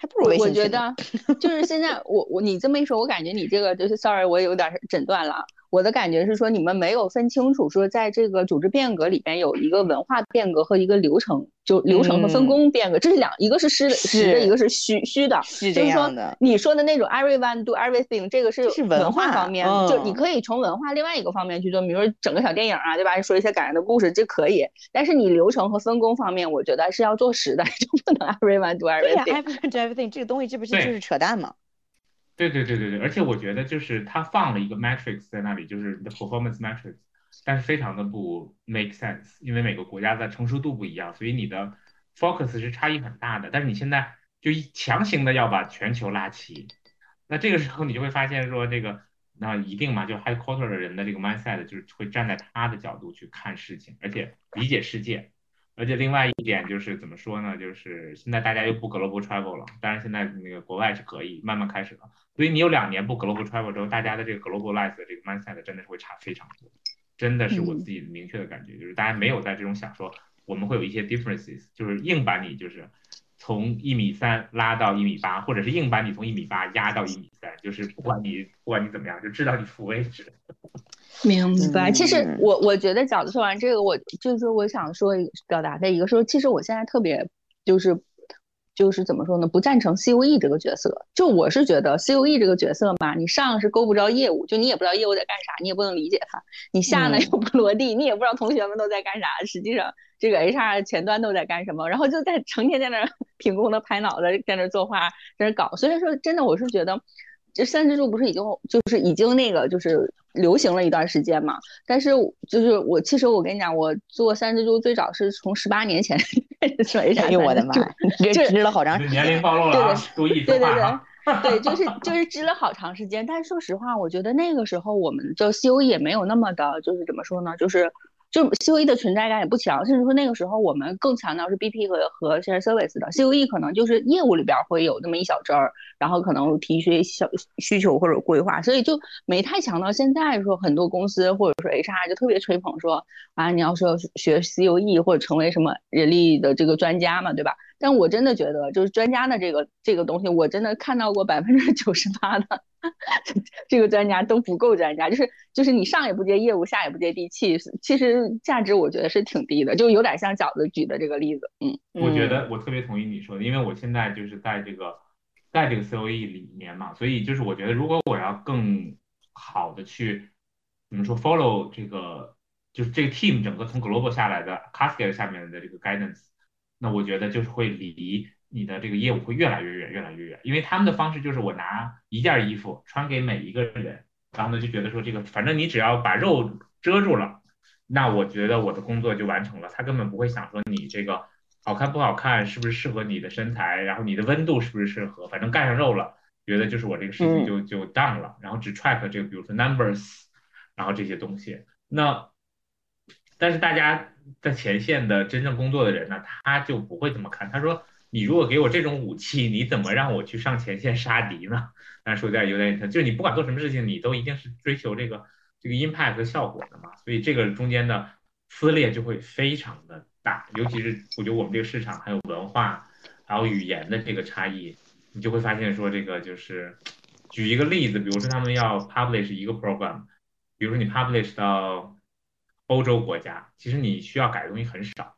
还不如我微信我觉。得就是现在我我你这么一说，我感觉你这个就是 sorry，我有点儿诊断了。我的感觉是说，你们没有分清楚说，在这个组织变革里边有一个文化变革和一个流程，就流程和分嗯工变革，这是两一个是实的实的，一个是虚虚的。是这就是说样的，你说的那种 everyone do everything，这个是是文文化化方面，嗯就你可以从文化另外一个方面去做，比如说整个小电影啊，对吧？说一些感人的故事，这可以。但是你流程和分工方面，我觉得是要做实的，[LAUGHS] 就不能 everyone do everything。，everyone do everything 这个东西，这不是就是扯淡吗？对对对对对，而且我觉得就是他放了一个 matrix 在那里，就是你的 performance matrix，但是非常的不 make sense，因为每个国家的成熟度不一样，所以你的 focus 是差异很大的。但是你现在就强行的要把全球拉齐，那这个时候你就会发现说这个那一定嘛，就 headquarter 的人的这个 mindset 就是会站在他的角度去看事情，而且理解世界。而且另外一点就是怎么说呢？就是现在大家又不 global travel 了，当然现在那个国外是可以慢慢开始了。所以你有两年不 global travel 之后，大家的这个 globalize 的这个 mindset 真的是会差非常多，真的是我自己明确的感觉，就是大家没有在这种想说我们会有一些 differences，就是硬把你就是从一米三拉到一米八，或者是硬把你从一米八压到一米三，就是不管你不管你怎么样，就知道你服为止。明白。其实嗯我我觉得饺子说完这个，我就是我想说表达的一个说，其实我现在特别就是就是怎么说呢？不赞成 COE 这个角色。就我是觉得 COE 这个角色嘛，你上是勾不着业务，就你也不知道业务在干啥，你也不能理解它；你下呢嗯又不落地，你也不知道同学们都在干啥。实际上这个 HR 前端都在干什么，然后就在成天在那儿 [LAUGHS] 凭空的拍脑袋，在那儿作画，在那儿搞。虽然说，真的我是觉得。这三支柱不是已经就是已经那个就是流行了一段时间嘛？但是就是我其实我跟你讲，我做三支柱最早是从十八年前开始做 HR 哎呦我的妈这这支了好长时间年龄间。暴露了啊对，注意说对对对。对，就是就是支了好长时间。但是说实话，我觉得那个时候我们就 COE 也没有那么的，就是怎么说呢？就是就 COE 的存在感也不强，甚至说那个时候我们更强调是 BP 和和 Share Service 的，COE 可能就是业务里边会有那么一小针儿，然后可能提一些小需求或者规划，所以就没太强到现在说很多公司或者说 HR 就特别吹捧说啊，你要说学 COE 或者成为什么人力的这个专家嘛，对吧？但我真的觉得，就是专家的这个这个东西，我真的看到过百分之九十八的 [LAUGHS] 这个专家都不够专家，就是就是你上也不接业务，下也不接地气，其实价值我觉得是挺低的，就有点像饺子举的这个例子，嗯，我觉得我特别同意你说的，因为我现在就是在这个在这个 COE 里面嘛，所以就是我觉得如果我要更好的去怎么说 follow 这个就是这个 team 整个从 global 下来的 cascade 下面的这个 guidance。那我觉得就是会离你的这个业务会越来越远，越来越远，因为他们的方式就是我拿一件衣服穿给每一个人，然后呢就觉得说这个反正你只要把肉遮住了，那我觉得我的工作就完成了。他根本不会想说你这个好看不好看，是不是适合你的身材，然后你的温度是不是适合，反正盖上肉了，觉得就是我这个事情就就 done 了，然后只 track 这个比如说 numbers，然后这些东西，那。但是大家在前线的真正工作的人呢，他就不会这么看。他说：“你如果给我这种武器，你怎么让我去上前线杀敌呢？”但说有点有点，就是你不管做什么事情，你都一定是追求这个这个 impact 和效果的嘛。所以这个中间的撕裂就会非常的大，尤其是我觉得我们这个市场还有文化还有语言的这个差异，你就会发现说这个就是，举一个例子，比如说他们要 publish 一个 program，比如说你 publish 到。欧洲国家其实你需要改的东西很少，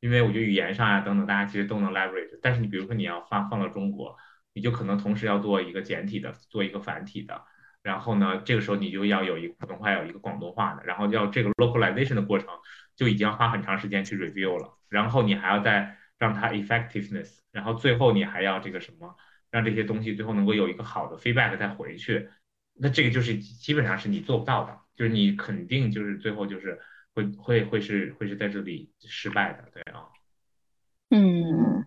因为我觉得语言上啊等等，大家其实都能 leverage。但是你比如说你要放放到中国，你就可能同时要做一个简体的，做一个繁体的，然后呢，这个时候你就要有一个普通话，有一个广东话的，然后要这个 localization 的过程就已经要花很长时间去 review 了，然后你还要再让它 effectiveness，然后最后你还要这个什么，让这些东西最后能够有一个好的 feedback 再回去，那这个就是基本上是你做不到的，就是你肯定就是最后就是。会会会是会是在这里失败的，对啊，嗯，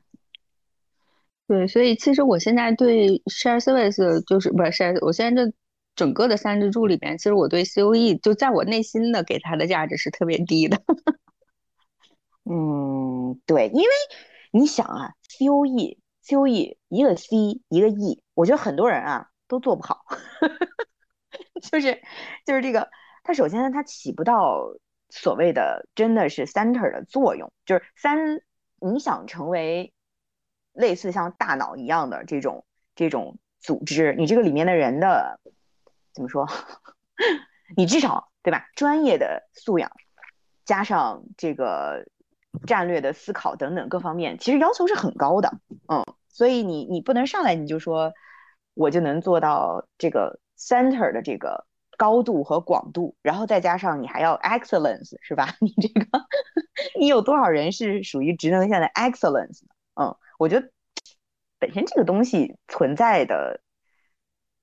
对，所以其实我现在对 share service 就是不是 share，我现在这整个的三支柱里边，其实我对 COE 就在我内心的给它的价值是特别低的。[LAUGHS] 嗯，对，因为你想啊，COE COE 一个 C 一个 E，我觉得很多人啊都做不好，[LAUGHS] 就是就是这个，它首先它起不到。所谓的真的是 center 的作用，就是三，你想成为类似像大脑一样的这种这种组织，你这个里面的人的怎么说？[LAUGHS] 你至少对吧？专业的素养加上这个战略的思考等等各方面，其实要求是很高的。嗯，所以你你不能上来你就说我就能做到这个 center 的这个。高度和广度，然后再加上你还要 excellence，是吧？[LAUGHS] 你这个，你有多少人是属于职能线的 excellence？嗯，我觉得本身这个东西存在的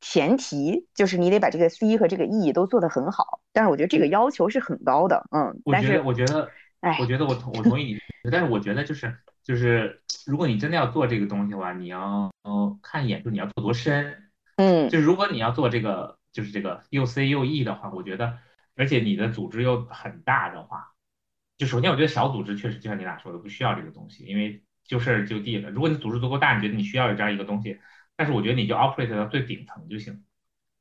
前提就是你得把这个 C 和这个 E 都做得很好。但是我觉得这个要求是很高的。嗯，我觉得，我觉得，哎，我觉得我同我同意你，但是我觉得就是就是，如果你真的要做这个东西的话，你要嗯看一眼，就你要做多深。嗯，就是如果你要做这个。就是这个又 C 又 E 的话，我觉得，而且你的组织又很大的话，就首先我觉得小组织确实就像你俩说的，不需要这个东西，因为就事儿就地了。如果你组织足够大，你觉得你需要有这样一个东西，但是我觉得你就 operate 到最顶层就行，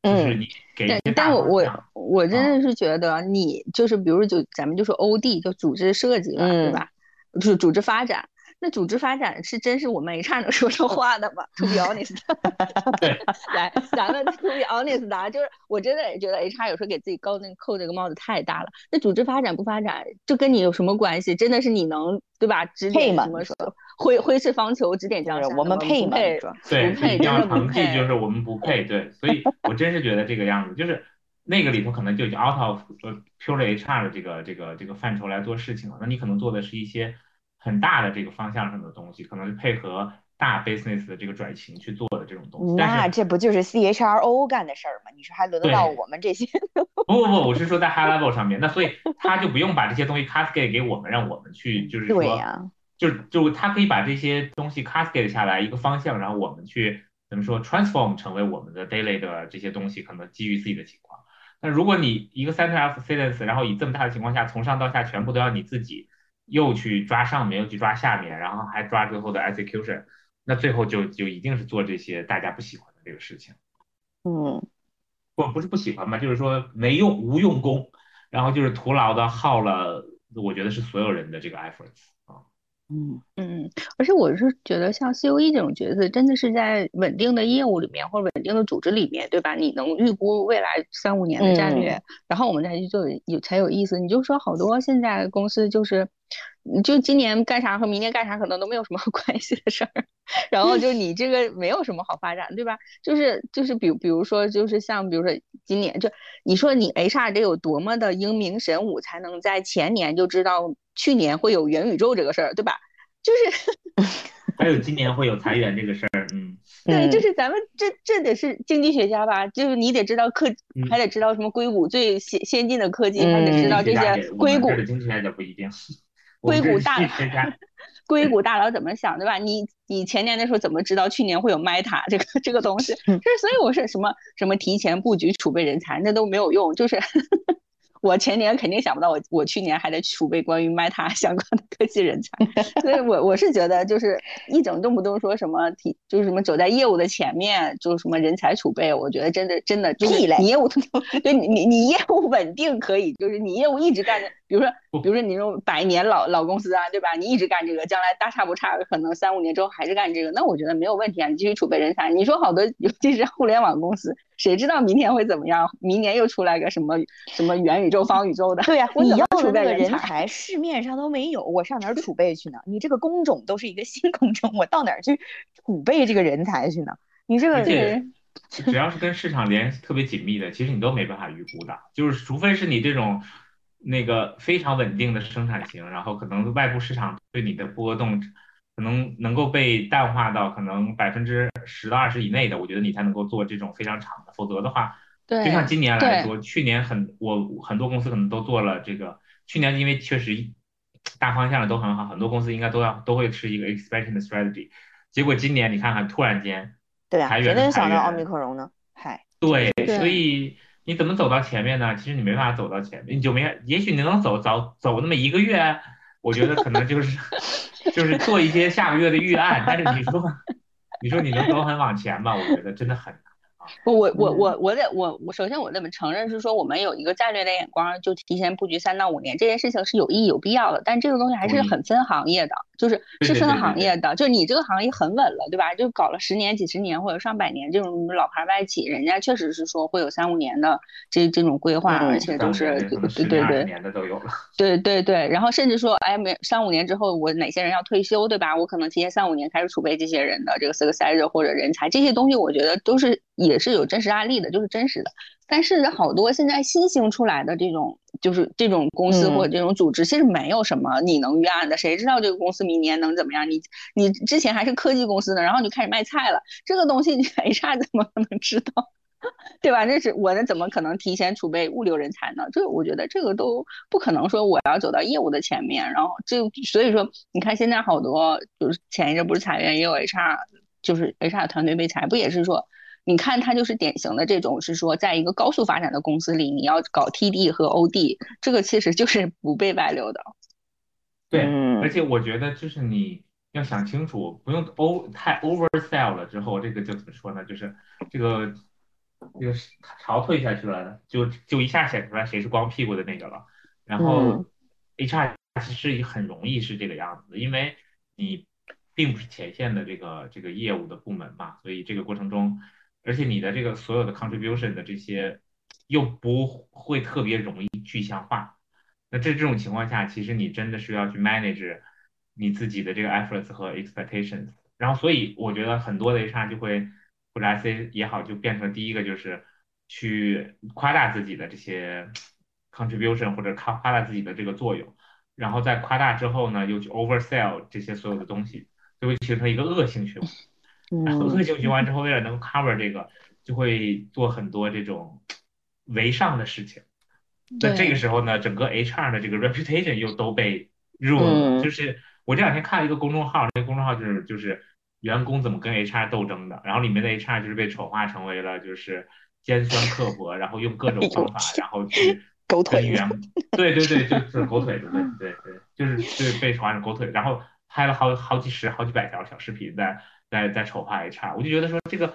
就是你给但我我我真的是觉得你就是比如就咱们就说 OD 就组织设计了，对吧？就是组织发展。那组织发展是真是我们 HR 能说说话的吗？To be honest，[LAUGHS] [LAUGHS] 来，咱们 To be honest 啊，就是我真的也觉得 HR 有时候给自己高那扣这个帽子太大了。那组织发展不发展，就跟你有什么关系？真的是你能对吧？指点什么挥挥斥方遒，指点江山。我们配吗？对，配，定要成绩就是我们不配。对，所以我真是觉得这个样子，就是那个里头可能就 out of pure HR 的这个这个这个范畴来做事情了。那你可能做的是一些。很大的这个方向上的东西，可能是配合大 business 的这个转型去做的这种东西。那这不就是 CHRO 干的事儿吗？你说还轮得到我们这些？[LAUGHS] 不不不，我是说在 high level 上面，那所以他就不用把这些东西 cascade 给我们，让我们去就是说，就就他可以把这些东西 cascade 下来一个方向，然后我们去怎么说 transform 成为我们的 daily 的这些东西，可能基于自己的情况。那如果你一个 center of excellence，然后以这么大的情况下，从上到下全部都要你自己又去抓上面，又去抓下面，然后还抓最后的 execution，那最后就就一定是做这些大家不喜欢的这个事情。嗯不不是不喜欢吧，就是说没用无用功，然后就是徒劳的耗了，我觉得是所有人的这个 efforts 啊。嗯嗯，而且我是觉得像 COE 这种角色，真的是在稳定的业务里面或者稳定的组织里面，对吧？你能预估未来三五年的战略，嗯然后我们再去做有才有意思。你就说好多现在公司就是，你就今年干啥和明年干啥可能都没有什么 [LAUGHS] 关系的事儿，然后就你这个没有什么好发展，对吧？就是就是比比如说就是像比如说今年就你说你 HR 得有多么的英明神武，才能在前年就知道去年会有元宇宙这个事儿，对吧？就是 [LAUGHS] 还有今年会有裁员这个事儿，嗯，[LAUGHS] 对，就嗯是咱们这这得是经济学家吧？就是你得知道科，嗯还得知道什么硅谷最先先进的科技，还得知嗯道这些硅谷这个经济学家不一定，[LAUGHS] 硅谷大经济学家，硅谷大佬怎么想，对吧？你你前年的时候怎么知道去年会有 Meta 这个这个东西？嗯就是所以我是什么什么提前布局储备人才，那都没有用。就是我前年肯定想不到我，我去年还得储备关于 Meta [LAUGHS] 相关的科技人才。所以我我是觉得，就是一整动不动说什么提，就是什么走在业务的前面，就是什么人才储备，我觉得真的真的就是屁嘞你业务 [LAUGHS] 对你你你业务稳定可以，就是你业务一直干着，比如说比如说你这种百年老老公司啊，对吧？你一直干这个，将来大差不差，可能三五年之后还是干这个，那我觉得没有问题啊，你继续储备人才。你说好多，尤其是互联网公司，谁知道明天会怎么样？明年又出来个什么什么元宇宙、方宇宙的？对呀、[LAUGHS] 我你要的储备那个人才？[LAUGHS] 市面上都没有，我上哪儿储备去呢？你这个工种都是一个新工种，我到哪儿去储备这个人才去呢？你这个而且对只要是跟市场联系特别紧密的，其实你都没办法预估的，就是除非是你这种那个非常稳定的生产型，然后可能外部市场对你的波动可能能够被淡化到可能百分之十到二十以内的，我觉得你才能够做这种非常长的，否则的话，对就像今年来说，去年很我很多公司可能都做了这个，去年因为确实大方向都很好，很多公司应该都要都会是一个 expansion 的 strategy，结果今年你看看突然间。对啊、谁能想到奥密克戎呢？嗨，对，对所以你怎么走到前面呢？其实你没法走到前面，你就没，也许你能走早走那么一个月，我觉得可能就是 [LAUGHS] 就是做一些下个月的预案，但是你说 [LAUGHS] 你说你能走很往前吧？我觉得真的很难。不，我我嗯我我得我我首先我得承认是说我们有一个战略的眼光，就提前布局三到五年，这件事情是有意义有必要的，但这个东西还是很分行业的，就是是分行业的，就是你这个行业很稳了，对吧？就搞了十年、几十年或者上百年这种老牌外企，人家确实是说会有三五年的这这种规划，嗯而且都是对对对十年的都有了。对对对，然后甚至说，哎，没三五年之后，我哪些人要退休，对吧？我可能提前三五年开始储备这些人的这个 successor 或者人才，这些东西我觉得都是也是有真实案例的，就是真实的。但是好多现在新兴出来的这种，就是这种公司或者这种组织，其实没有什么你能预案的，谁知道这个公司明年能怎么样？你你之前还是科技公司呢，然后你就开始卖菜了，这个东西你 [LAUGHS] HR 怎么可能知道？对吧？这是我那，怎么可能提前储备物流人才呢？这我觉得这个都不可能说我要走到业务的前面，然后这所以说，你看现在好多就是前一阵不是裁员，也有 HR 就是 HR 团队被裁，不也是说，你看他就是典型的这种是说，在一个高速发展的公司里，你要搞 TD 和 OD，这个其实就是不被外流的。对，嗯而且我觉得就是你要想清楚，不用 o 太 oversell 了之后，这个就怎么说呢？就是这个这个潮退下去了，就就一下显出来谁是光屁股的那个了。然后嗯 HR 其实也很容易是这个样子，因为你并不是前线的这个这个业务的部门嘛，所以这个过程中，而且你的这个所有的 contribution 的这些又不会特别容易具象化。那这这种情况下，其实你真的是要去 manage 你自己的这个 efforts 和 expectations。然后，所以我觉得很多的 HR 就会或者 IC 也好，就变成第一个就是去夸大自己的这些 contribution 或者夸夸大自己的这个作用，然后在夸大之后呢，又去 oversell 这些所有的东西，就会形成一个恶性循环。然后恶嗯。性循环之后，为了能 cover 这个，就会做很多这种为上的事情。那这个时候呢，整个 HR 的这个 reputation 又都被 ruin 就是我这两天看了一个公众号，那个公众号就是就是员工怎么跟 HR 斗争的，然后里面的 HR 就是被丑化成为了就是尖酸刻薄，然后用各种方法，然后去 [LAUGHS] 狗腿员，对对对，就是狗腿子，对 [LAUGHS] 对对，就是是被传成狗腿，然后拍了好好几十、好几百条小视频在在在丑化 HR，我就觉得说这个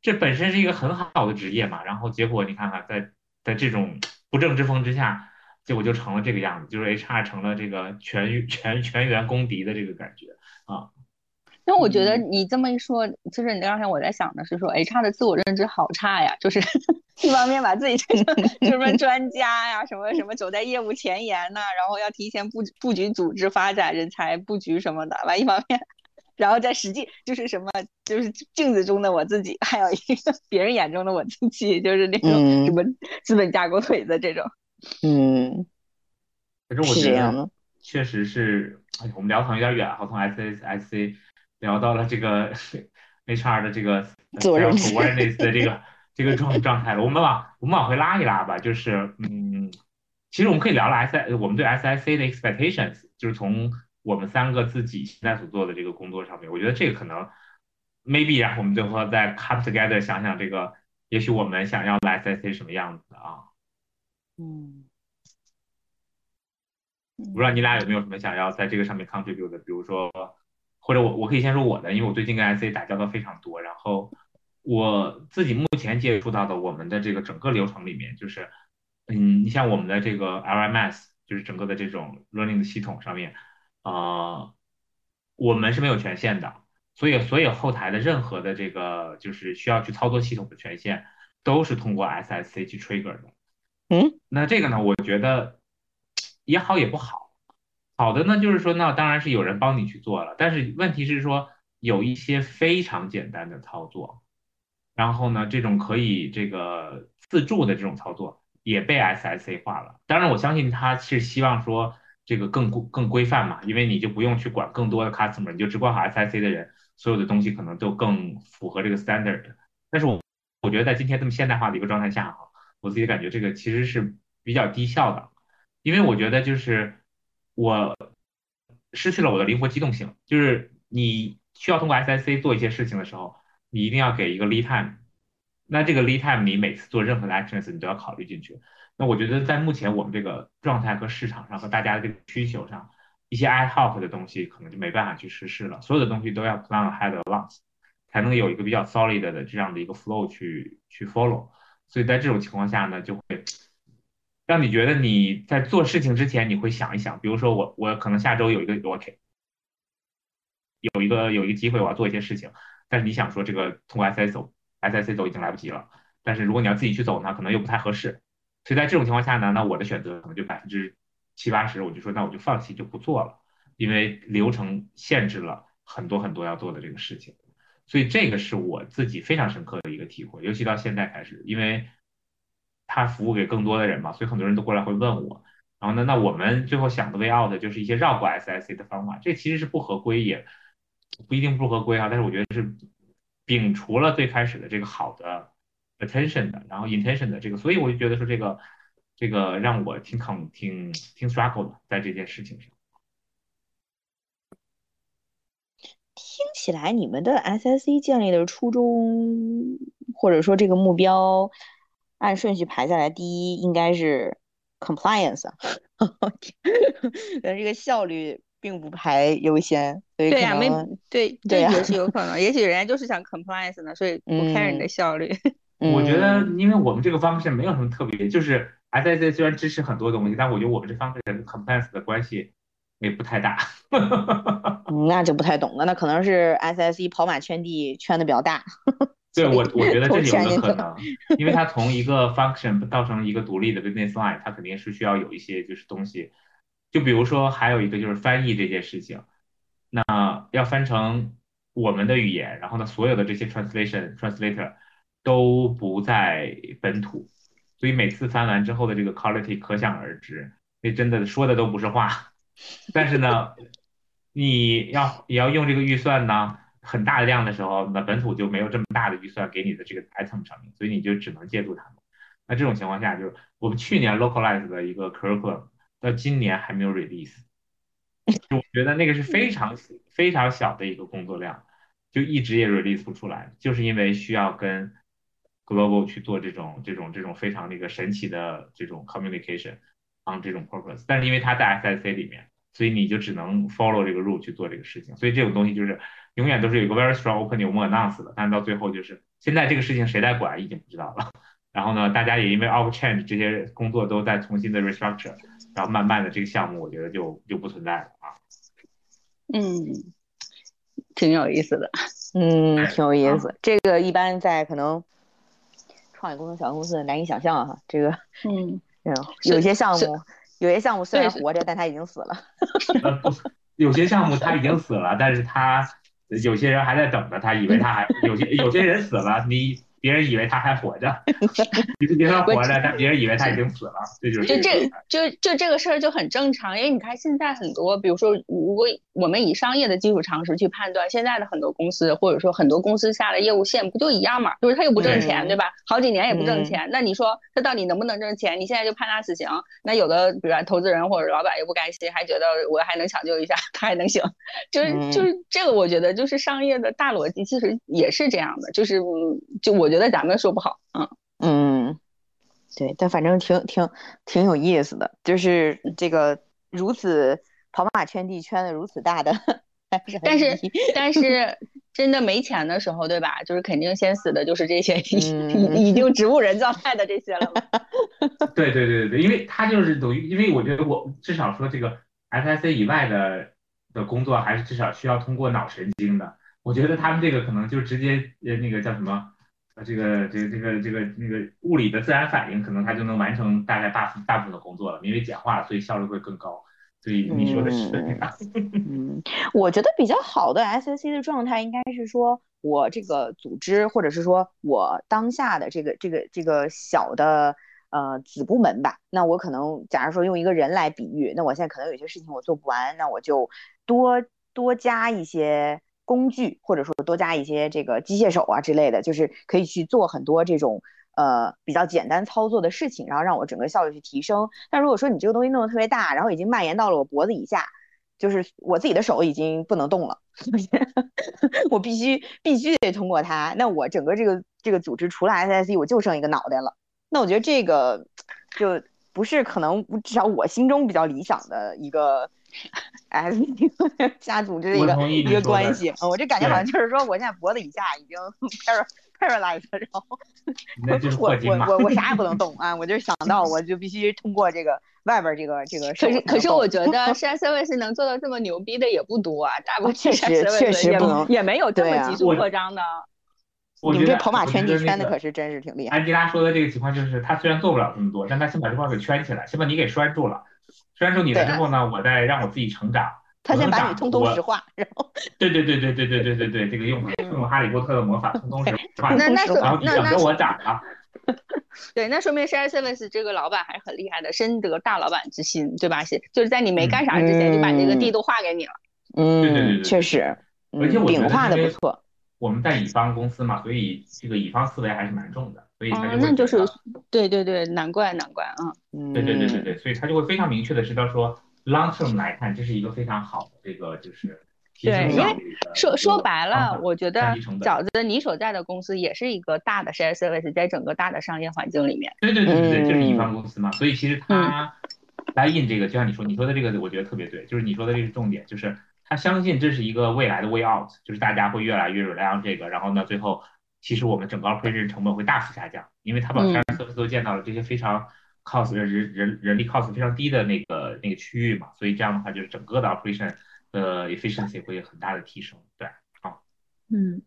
这本身是一个很好的职业嘛，然后结果你看看在在这种不正之风之下，结果就成了这个样子，就是 HR 成了这个全全全员公敌的这个感觉啊。但我觉得嗯。你这么一说，就是你刚才我在想的是说，HR 的自我认知好差呀，就是 [LAUGHS] 一方面把自己吹成什么专家呀，什么什么走在业务前沿呐、然后要提前布布局组织发展、人才布局什么的，完一方面，然后在实际就是什么，就是镜子中的我自己，还有一个别人眼中的我自己，就是那种嗯。什么资本架狗腿子这种。嗯，可是我觉得是这样确实是，哎呀，我们聊可能有点远，好从 S S S C 聊到了这个 [LAUGHS] HR 的这个自我认 self 知 awareness 的这个 [LAUGHS] 这个状状态了。我们往我们往回拉一拉吧，就是嗯，其实我们可以聊聊 S 我们对 S I C 的 expectations，就是从我们三个自己现在所做的这个工作上面，我觉得这个可能 maybe 然后我们最后再 come together 想想这个，也许我们想要的 S I C 什么样子啊？嗯，不知道你俩有没有什么想要在这个上面 contribute 的，比如说，或者我我可以先说我的，因为我最近跟 IC 打交道非常多，然后我自己目前接触到的我们的这个整个流程里面，就是，嗯，你像我们的这个 LMS，就是整个的这种 learning 的系统上面，呃，我们是没有权限的，所以所有后台的任何的这个就是需要去操作系统的权限，都是通过 SSC 去 trigger 的。嗯，那这个呢，我觉得也好也不好。好的呢，就是说，那当然是有人帮你去做了，但是问题是说，有一些非常简单的操作，然后呢，这种可以这个自助的这种操作也被 SSA 化了。当然，我相信他是希望说这个更更规范嘛，因为你就不用去管更多的 customer，你就只管好 SSA 的人，所有的东西可能就更符合这个 standard。但是我我觉得在今天这么现代化的一个状态下哈，我自己感觉这个其实是比较低效的，因为我觉得就是我失去了我的灵活机动性，就是你需要通过 SIC 做一些事情的时候，你一定要给一个 lead time，那这个 lead time 你每次做任何的 actions 你都要考虑进去。那我觉得在目前我们这个状态和市场上和大家的这个需求上，一些 ad hoc 的东西可能就没办法去实施了，所有的东西都要 plan ahead of once，才能有一个比较 solid 的这样的一个 flow 去去 follow。所以在这种情况下呢，就会让你觉得你在做事情之前，你会想一想，比如说我我可能下周有一个我有一个有一个机会我要做一些事情，但是你想说这个通过 SS 走 SSC 走已经来不及了，但是如果你要自己去走呢，可能又不太合适。所以在这种情况下呢，那我的选择可能就百分之七八十，我就说那我就放弃就不做了，因为流程限制了很多很多要做的这个事情。所以这个是我自己非常深刻的一个体会，尤其到现在开始，因为他服务给更多的人嘛，所以很多人都过来会问我。然后呢，那我们最后想的 way out 就是一些绕过 SSC 的方法，这其实是不合规，也不一定不合规啊。但是我觉得是摒除了最开始的这个好的 attention 的，然后 intention 的这个，所以我就觉得说这个这个让我挺抗挺挺 struggle 的在这件事情上。听起来你们的 SSC 建立的初衷，或者说这个目标，按顺序排下来，第一应该是 compliance，但这个效率并不排优先，所以对呀，没对，对呀这也是有可能，[LAUGHS] 也许人家就是想 compliance 呢，所以不 care 你的嗯效率。[LAUGHS] 我觉得，嗯因为我们这个方式没有什么特别，就是 SSA 虽然支持很多东西，但我觉得我们这方式跟 compliance 的关系也不太大。嗯那就不太懂了，那可能是 SSE 跑马圈地圈的比较大，[LAUGHS] 对我，我觉得这是有。个可能，因为它从一个 function 到成一个独立的 business line，它肯定是需要有一些就是东西，就比如说还有一个就是翻译这件事情，那要翻成我们的语言，然后呢，所有的这些 translation translator 都不在本土，所以每次翻完之后的这个 quality 可想而知，那真的说的都不是话。[LAUGHS] 但是呢，你要也要用这个预算呢，很大的量的时候，那本土就没有这么大的预算给你的这个 item 上面，所以你就只能借助他们。那这种情况下，就是我们去年 localize 的一个 curriculum，到今年还没有 release，就我觉得那个是非常非常小的一个工作量，就一直也 release 不出来，就是因为需要跟 global 去做这种这种这种非常那个神奇的这种 communication on 这种 purpose，但是因为它在 SIC 里面，所以你就只能 follow 这个 rule 去做这个事情，所以这种东西就是永远都是有一个 very strong open 有 announce 的，但是到最后就是现在这个事情谁来管已经不知道了。然后呢，大家也因为 off change 这些工作都在重新的 restructure，然后慢慢的这个项目我觉得就就不存在了啊。嗯，挺有意思的。嗯，挺有意思。这个一般在可能创业公司、小公司难以想象哈。这个，嗯，嗯，有些项目，有些项目虽然活着，但他已经死了。[LAUGHS] 呃，不有些项目他已经死了，但是他有些人还在等着他，以为他还有些有些人死了，你别人以为他还活着，你是别人活着，但别人以为他已经死了，这就是就这就就这个事儿就很正常，因为你看现在很多，比如说，如果我们以商业的基础常识去判断，现在的很多公司或者说很多公司下的业务线不就一样嘛？就是他又不挣钱，对对吧？好几年也不挣嗯钱，那你说他到底能不能挣钱？你现在就判他死刑，那有的比如说投资人或者老板又不甘心，还觉得我还能抢救一下，他还能行，就是嗯就是这个，我觉得就是商业的大逻辑，其实也是这样的，就是嗯就我觉得咱们说不好，嗯。嗯，对，但反正挺挺挺有意思的，就是这个如此跑马圈地圈的如此大的但是但是真的没钱的时候，对吧？就是肯定先死的就是这些已嗯已已经植物人状态的这些了。[LAUGHS] 对对对对对，因为他就是等于，因为我觉得我至少说这个 SIC 以外的的工作，还是至少需要通过脑神经的。我觉得他们这个可能就直接呃那个叫什么，呃这个这个这个这个那个物理的自然反应，可能它就能完成大概大大部分的工作了，因为简化了，所以效率会更高。所以你说的是。[LAUGHS] [LAUGHS] 嗯，我觉得比较好的 SAC 的状态应该是说，我这个组织或者是说我当下的这个这个这个小的呃子部门吧，那我可能假如说用一个人来比喻，那我现在可能有些事情我做不完，那我就多多加一些工具，或者说多加一些这个机械手啊之类的，就是可以去做很多这种呃比较简单操作的事情，然后让我整个效率去提升。但如果说你这个东西弄得特别大，然后已经蔓延到了我脖子以下，就是我自己的手已经不能动了，[LAUGHS] [LAUGHS] 我必须必须得通过它。那我整个这个这个组织除了 SSE，我就剩一个脑袋了。那我觉得这个就不是可能至少我心中比较理想的一个 S 加组织的一个一个关系。呃我这感觉好像就是说我现在脖子以下已经 [LAUGHS] par paralyzed，然后 [LAUGHS] 我我。我我啥也不能动啊！我就是想到我就必须通过这个外边这个这个可是可是我觉得 [LAUGHS] share service 能做到这么牛逼的也不多啊，大部分确 service 确实也不能也没有这么急速扩张的。我觉得你们这跑马圈地圈的可是真是挺厉害。安吉拉说的这个情况就是，他虽然做不了这么多，但他先把这块给圈起来，先把你给拴住了。拴住你了之后呢，我再让我自己成长。他先把你通通石化，然后对对对对对对对对对，这个用用哈利波特的魔法通通石化，那那说然后等着我长啊。对，那说明 share service 这个老板还是很厉害的，深得大老板之心，对吧？是就是在你没干啥之前就把这个地都划给你了。嗯对对嗯，对确实，嗯，而且我觉得饼画的不错。我们在乙方公司嘛，所以这个乙方思维还是蛮重的，所以他哦就，会那就是对对对，难怪难怪啊。嗯，对对对对对，所以他就会非常明确的知道说，long term 来看，这是一个非常好的这个就是提升对因为效率的说说白了，我觉得饺子你所在的公司也是一个大的 share service，在整个大的商业环境里面。对对对对对，就是乙嗯方公司嘛，所以其实他来印这个，就像你说，你说的这个，我觉得特别对，就是你说的这个重点，就是他相信这是一个未来的 way out，就是大家会越来越 rely on 这个，然后呢，最后其实我们整个 operation 成本会大幅下降，因为他把嗯 share service 都建到了这些非常 cost 人人人人力 cost 非常低的那个那个区域嘛，所以这样的话，就是整个的 operation 的 efficiency 会有很大的提升，对。嗯，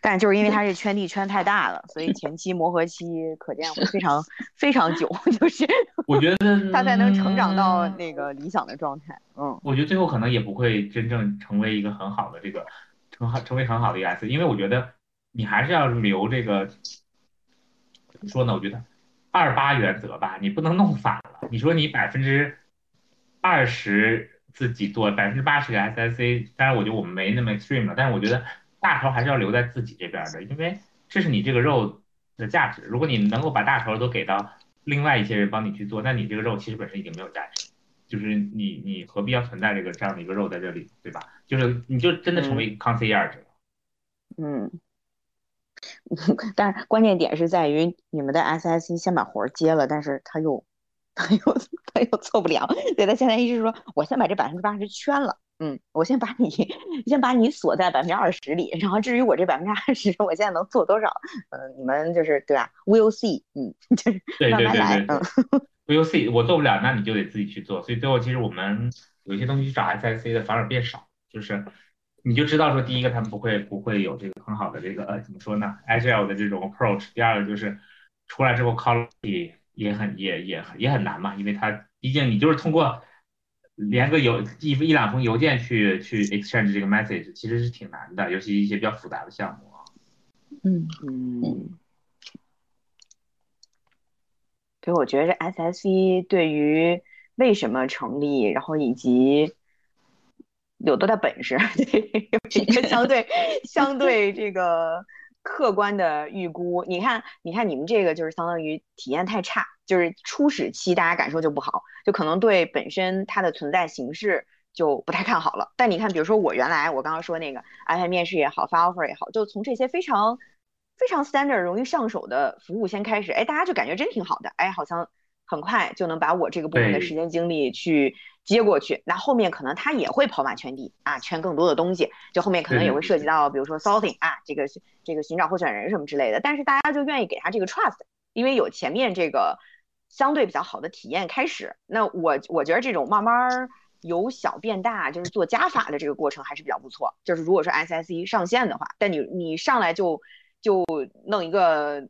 但就是因为它这圈地圈太大了，所以前期磨合期可见会非常 [LAUGHS] 非常久，[LAUGHS] 就是我觉得它才能成长到嗯那个理想的状态。嗯我觉得最后可能也不会真正成为一个很好的这个成好成为很好的一个 S，因为我觉得你还是要留这个怎么说呢？我觉得二八原则吧，你不能弄反了。你说你百分之二十自己做，百分之八十给 SIC，当然我觉得我们没那么 extreme 了，但是我觉得大头还是要留在自己这边的，因为这是你这个肉的价值。如果你能够把大头都给到另外一些人帮你去做，那你这个肉其实本身已经没有价值。就是你你何必要存在这个这样的一个肉在这里，对吧？就是你就真的成为 concierge 了。嗯，[LAUGHS] 但是关键点是在于你们的 SSE 先把活儿接了，但是他又他又他又做不了，对他现在意思是说，我先把这百分之八十圈了，嗯，我先把你 [LAUGHS] 先把你锁在百分之二十里，然后至于我这百分之二十，我现在能做多少，嗯，你们就是对吧？We'll see，嗯，[LAUGHS] 就是对对对慢慢来，对嗯 We'll see，我做不了，那你就得自己去做。所以最后其实我们有些东西去找 SIC 的反而变少，就是你就知道说，第一个他们不会不会有这个很好的这个呃怎么说呢，agile 的这种 approach。第二个就是出来之后 quality 也很也也也很难嘛，因为它毕竟你就是通过连个邮一一两封邮件去去 exchange 这个 message，其实是挺难的，尤其一些比较复杂的项目啊。嗯嗯，所以我觉得这 SSE 对于为什么成立，然后以及有多大本事，[LAUGHS] 对，有一个相对 [LAUGHS] 相对这个客观的预估。你看，你看你们这个就是相当于体验太差，就是初始期大家感受就不好，就可能对本身它的存在形式就不太看好了。但你看，比如说我原来我刚刚说那个 iPad 面试也好，发 offer 也好，就从这些非常非常 standard 容易上手的服务先开始，哎，大家就感觉真挺好的，哎，好像很快就能把我这个部分的时间精力去接过去。那后面可能他也会跑马圈地啊，圈更多的东西，就后面可能也会涉及到，比如说 sorting 啊，这个这个寻找候选人什么之类的。但是大家就愿意给他这个 trust，因为有前面这个相对比较好的体验开始。那我我觉得这种慢慢由小变大，就是做加法的这个过程还是比较不错。就是如果说 SSE 上线的话，但你你上来就就弄一个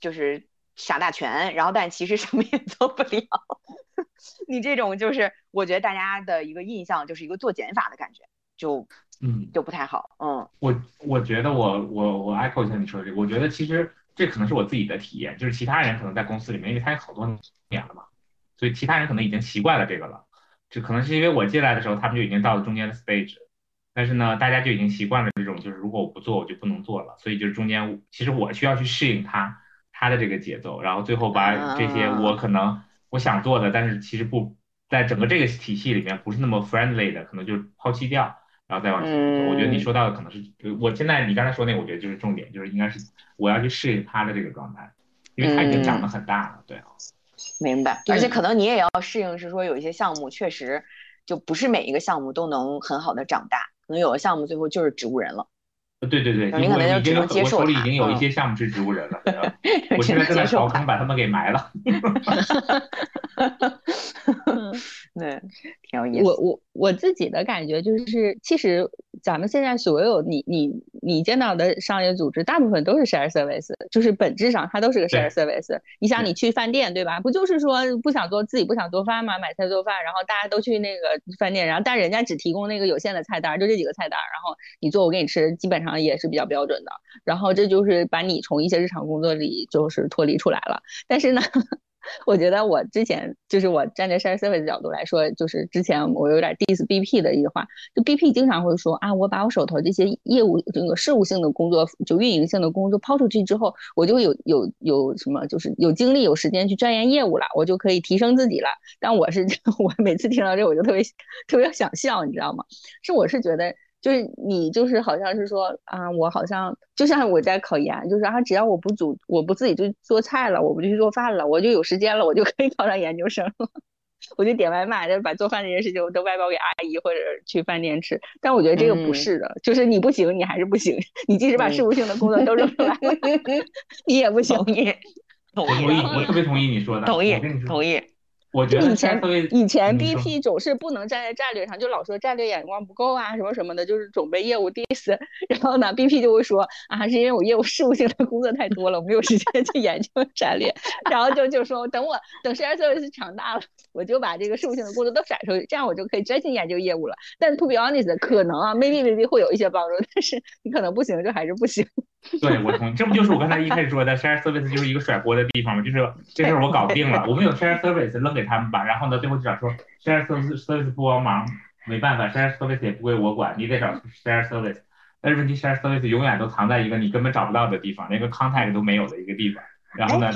就是傻大全，然后但其实什么也做不了。[LAUGHS] 你这种就是我觉得大家的一个印象就是一个做减法的感觉，就嗯，就不太好。嗯我我觉得我我我 echo 一下你说的这个，我觉得其实这可能是我自己的体验，就是其他人可能在公司里面，因为他有好多年了嘛，所以其他人可能已经习惯了这个了。这可能是因为我进来的时候，他们就已经到了中间的 stage，但是呢，大家就已经习惯了这种，就是如果我不做，我就不能做了，所以就是中间其实我需要去适应他他的这个节奏，然后最后把这些我可能我想做的，但是其实不在整个这个体系里面不是那么 friendly 的，可能就抛弃掉。然后再往前走。我觉得你说到的可能是，我现在你刚才说那个，我觉得就是重点，就是应该是我要去适应他的这个状态，因为他已经长得很大了，对啊。明白，而且可能你也要适应，是说有一些项目确实就不是每一个项目都能很好的长大，可能有的项目最后就是植物人了。呃对对对，你可能就我已经有只能接受我手里已经有一嗯些项目是植物人了，[LAUGHS] 我只现在正在能接受刨坑把他们给埋了。[LAUGHS] [LAUGHS] 对，挺有意思。我我我自己的感觉就是，其实咱们现在所有你你你见到的商业组织，大部分都是 share service，就是本质上它都是个 share service。你想你去饭店对吧？不就是说不想做自己不想做饭吗？买菜做饭，然后大家都去那个饭店，然后但人家只提供那个有限的菜单，就这几个菜单，然后你做我给你吃，基本上也是比较标准的。然后这就是把你从一些日常工作里就是脱离出来了。但是呢。我觉得我之前就是我站在 share service 角度来说，就是之前我有点 diss BP 的一句话，就 BP 经常会说啊，我把我手头这些业务这个事务性的工作，就运营性的工作抛出去之后，我就有有有什么，就是有精力有时间去钻研业务了，我就可以提升自己了。但我是 [LAUGHS] 我每次听到这，我就特别 [LAUGHS] 特别想笑，你知道吗？是我是觉得。就是你就是好像是说啊，我好像就像我在考研，就是啊，只要我不煮，我不自己就做菜了，我不去做饭了，我就有时间了，我就可以考上研究生了。[LAUGHS] 我就点外卖，就把做饭这件事情都外包给阿姨或者去饭店吃。但我觉得这个不嗯是的，就是你不行，你还是不行。你即使把事务性的工作都扔出来了，[LAUGHS] 你也不行。同意，同意我同意，我特别同意你说的。同意同意。我觉得以前以前 BP 总是不能站在战略上，就老说战略眼光不够啊，什么什么的，就是总被业务 diss。[LAUGHS] 然后呢，BP 就会说啊，是因为我业务事务性的工作太多了，我没有时间去研究战略。然后就就说等我等 share service 长大了，我就把这个事务性的工作都甩出去，这样我就可以专心研究业务了。但 to be honest，可能啊，maybe maybe 会有一些帮助，但是你可能不行，就还是不行。[LAUGHS] 对，我同意，这不就是我刚才一开始说的 share service 就是一个甩锅的地方吗？就是这事儿我搞定了，我们有 share service 扔给他们吧，然后呢，最后就想说 share service service 不帮忙，没办法，share service 也不归我管，你得找 share service。但是问题 share service 永远都藏在一个你根本找不到的地方，连个 contact 都没有的一个地方。然后呢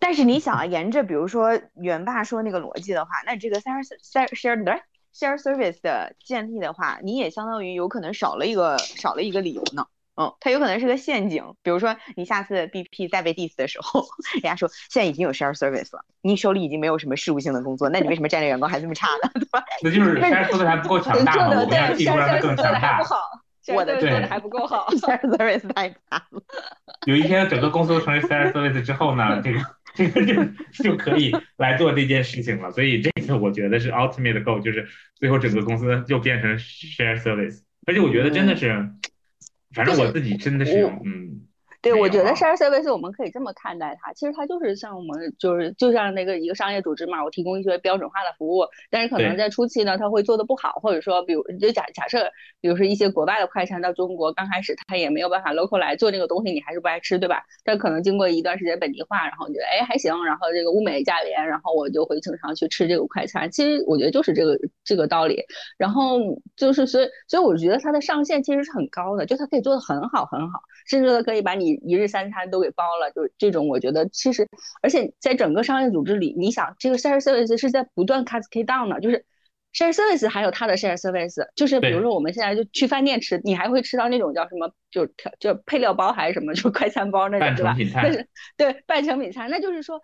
但是你想啊，沿着比如说元爸说那个逻辑的话，那这个 share share share share service 的建立的话，你也相当于有可能少了一个少了一个理由呢。嗯，它有可能是个陷阱。比如说，你下次 BP 再被 diss 的时候，[LAUGHS] 人家说现在已经有 share service 了，你手里已经没有什么事务性的工作，那你为什么战略眼光还这么差呢？[LAUGHS] 对吧？那就是 share service 还不够强大嘛，我们要技术让它更强大。我的做的还不够好，[LAUGHS] share service 太惨了。有一天整个公司都成为 share service 之后呢，这个这个就就可以来做这件事情了。所以这个我觉得是 ultimate goal，就是最后整个公司就变成 share service。而且我觉得真的是。反正我自己真的是，嗯，对，我觉得 share service 我们可以这么看待它，其实它就是像我们就是就像那个一个商业组织嘛，我提供一些标准化的服务，但是可能在初期呢，它会做的不好，或者说，比如就假假设，比如说一些国外的快餐到中国，刚开始它也没有办法 local 来做这个东西，你还是不爱吃，对吧？但可能经过一段时间本地化，然后你觉得哎还行，然后这个物美价廉，然后我就会经常去吃这个快餐。其实我觉得就是这个这个道理，然后就是所以所以我觉得它的上限其实是很高的，就它可以做的很好很好。甚至可以把你一日三餐都给包了，就是这种，我觉得其实，而且在整个商业组织里，你想这个 share service 是在不断 cascade down 的，就是 share service 还有它的 share service，就是比如说我们现在就去饭店吃，你还会吃到那种叫什么，就调就配料包还是什么，就快餐包那种，对吧？但是对半成品餐，那就是说，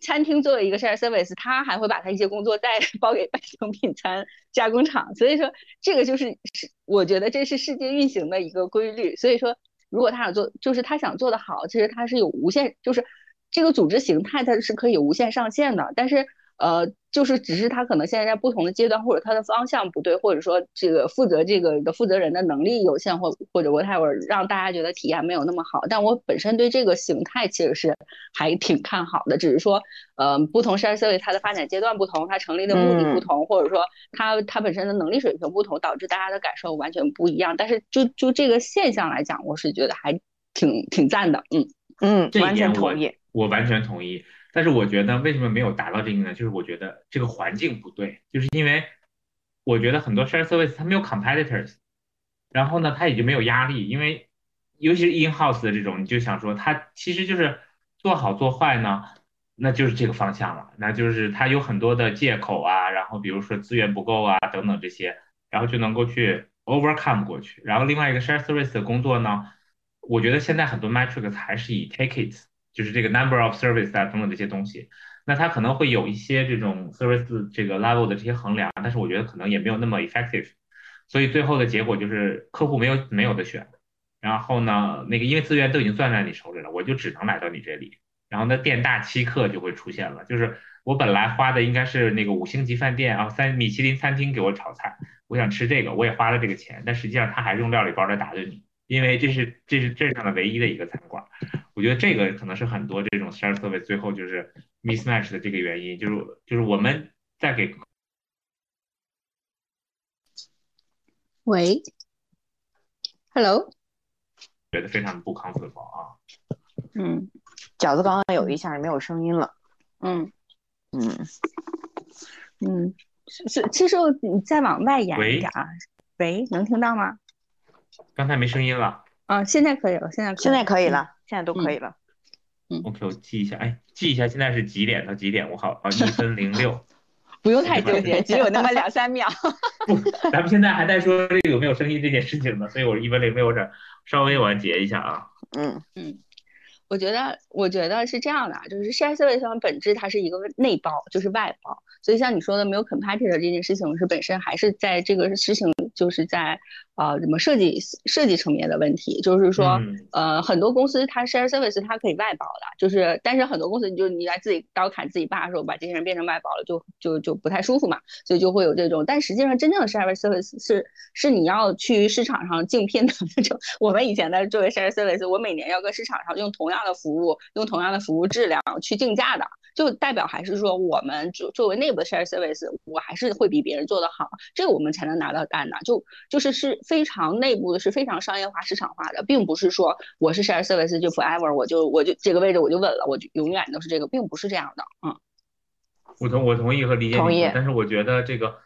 餐厅作为一个 share service，他还会把他一些工作再 [LAUGHS] 包给半成品餐加工厂，所以说这个就是是我觉得这是世界运行的一个规律，所以说。如果他想做，就是他想做的好，其实他是有无限，就是这个组织形态它是可以无限上限的，但是。呃，就是只是他可能现在在不同的阶段，或者他的方向不对，或者说这个负责这个的负责人的能力有限，或或者 whatever，让大家觉得体验没有那么好。但我本身对这个形态其实是还挺看好的，只是说，呃，不同 share service 它的发展阶段不同，它成立的目的不同，或者说它它本身的能力水平不同，导致大家的感受完全不一样。但是就就这个现象来讲，我是觉得还挺挺赞的，嗯嗯，完全同意，我完全同意。但是我觉得为什么没有达到这个呢？就是我觉得这个环境不对，就是因为我觉得很多 share service 它没有 competitors，然后呢，它也就没有压力，因为尤其是 in house 的这种，你就想说它其实就是做好做坏呢，那就是这个方向了，那就是它有很多的借口啊，然后比如说资源不够啊等等这些，然后就能够去 overcome 过去。然后另外一个 share service 的工作呢，我觉得现在很多 metrics 还是以 tickets。就是这个 number of service 啊等等这些东西，那它可能会有一些这种 service 这个 level 的这些衡量，但是我觉得可能也没有那么 effective，所以最后的结果就是客户没有没有的选，然后呢，那个因为资源都已经攥在你手里了，我就只能来到你这里，然后那店大欺客就会出现了，就是我本来花的应该是那个五星级饭店啊三米其林餐厅给我炒菜，我想吃这个，我也花了这个钱，但实际上他还是用料理包来打的你。因为这是这是镇上的唯一的一个餐馆，我觉得这个可能是很多这种 share service 最后就是 mismatch 的这个原因，就是就是我们在给，喂，hello，觉得非常不 comfortable 啊，嗯，饺子刚刚有一下没有声音了，嗯。嗯。嗯，是是，其实你再往外延一点啊，喂，能听到吗？刚才没声音了，啊，现在可以了，现在现在可以了，现在都可以了。嗯，OK，我记一下，哎，记一下现在是几点到几点？我好，啊，一分零六，[LAUGHS] 不用太纠结，只有那么两三秒。[LAUGHS] 不，咱们现在还在说这个有没有声音这件事情呢，所以我一分零六这稍微完结一下啊。嗯嗯。我觉得，我觉得是这样的，就是 share service 本质它是一个内包，就是外包。所以像你说的没有 competitor 这件事情，是本身还是在这个事情就是在呃怎么设计设计层面的问题。就是说，呃，很多公司它 share service 它可以外包的，就是但是很多公司你就你来自己刀砍自己爸的时候，把这些人变成外包了，就就就不太舒服嘛。所以就会有这种，但实际上真正的 share service 是是你要去市场上竞聘的那种。我们以前的作为 share service，我每年要跟市场上用同样。的服务用同样的服务质量去竞价的，就代表还是说我们作作为内部的 share service，我还是会比别人做得好，这个我们才能拿到单的。就就是是非常内部的，是非常商业化、市场化的，并不是说我是 share service 就 forever，我就我就这个位置我就稳了，我就永远都是这个，并不是这样的。嗯，我同我同意和理解你，但是我觉得这个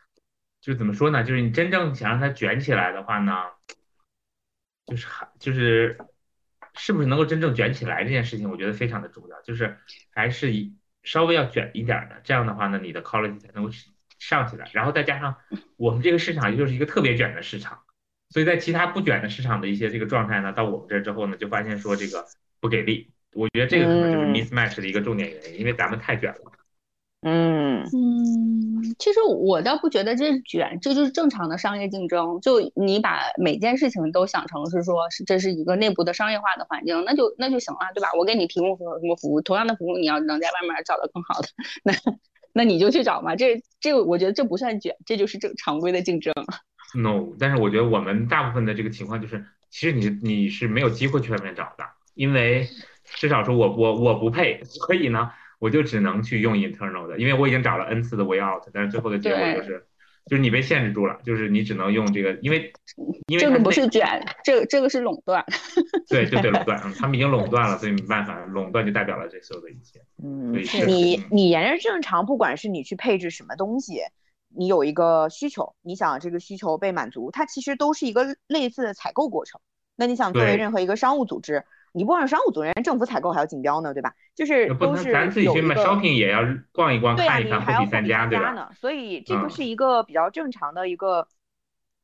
就怎么说呢？就是你真正想让它卷起来的话呢，就是还就是。是不是能够真正卷起来这件事情，我觉得非常的重要，就是还是以稍微要卷一点的，这样的话呢，你的 quality 才能够上起来。然后再加上我们这个市场就是一个特别卷的市场，所以在其他不卷的市场的一些这个状态呢，到我们这之后呢，就发现说这个不给力。我觉得这个可能就是嗯 mismatch 的一个重点原因，因为咱们太卷了。嗯嗯，其实我倒不觉得这是卷，这就是正常的商业竞争。就你把每件事情都想成是说，是这是一个内部的商业化的环境，那就那就行了，对吧？我给你提供什么什么服务，同样的服务你要能在外面找到更好的，那那你就去找嘛。这这个我觉得这不算卷，这就是正常规的竞争。No，但是我觉得我们大部分的这个情况就是，其实你你是没有机会去外面找的，因为至少说我我我不配，[LAUGHS] 所以呢，我就只能去用 internal 的，因为我已经找了 n 次的 way out，但是最后的结果就是，就是你被限制住了，就是你只能用这个，因为因为这个不是卷，这个这个是垄断。[LAUGHS] 对对对垄断，嗯他们已经垄断了，所以没办法，垄断就代表了这所有的一切，嗯你你沿着正常，不管是你去配置什么东西，你有一个需求，你想这个需求被满足，它其实都是一个类似的采购过程。那你想作为任何一个商务组织，你不光是商务组，人家政府采购还要竞标呢，对吧？就是都是咱自己去买有一个 shopping 也要逛一逛，看一看，货比三家，对吧？所以这个嗯是一个比较正常的一个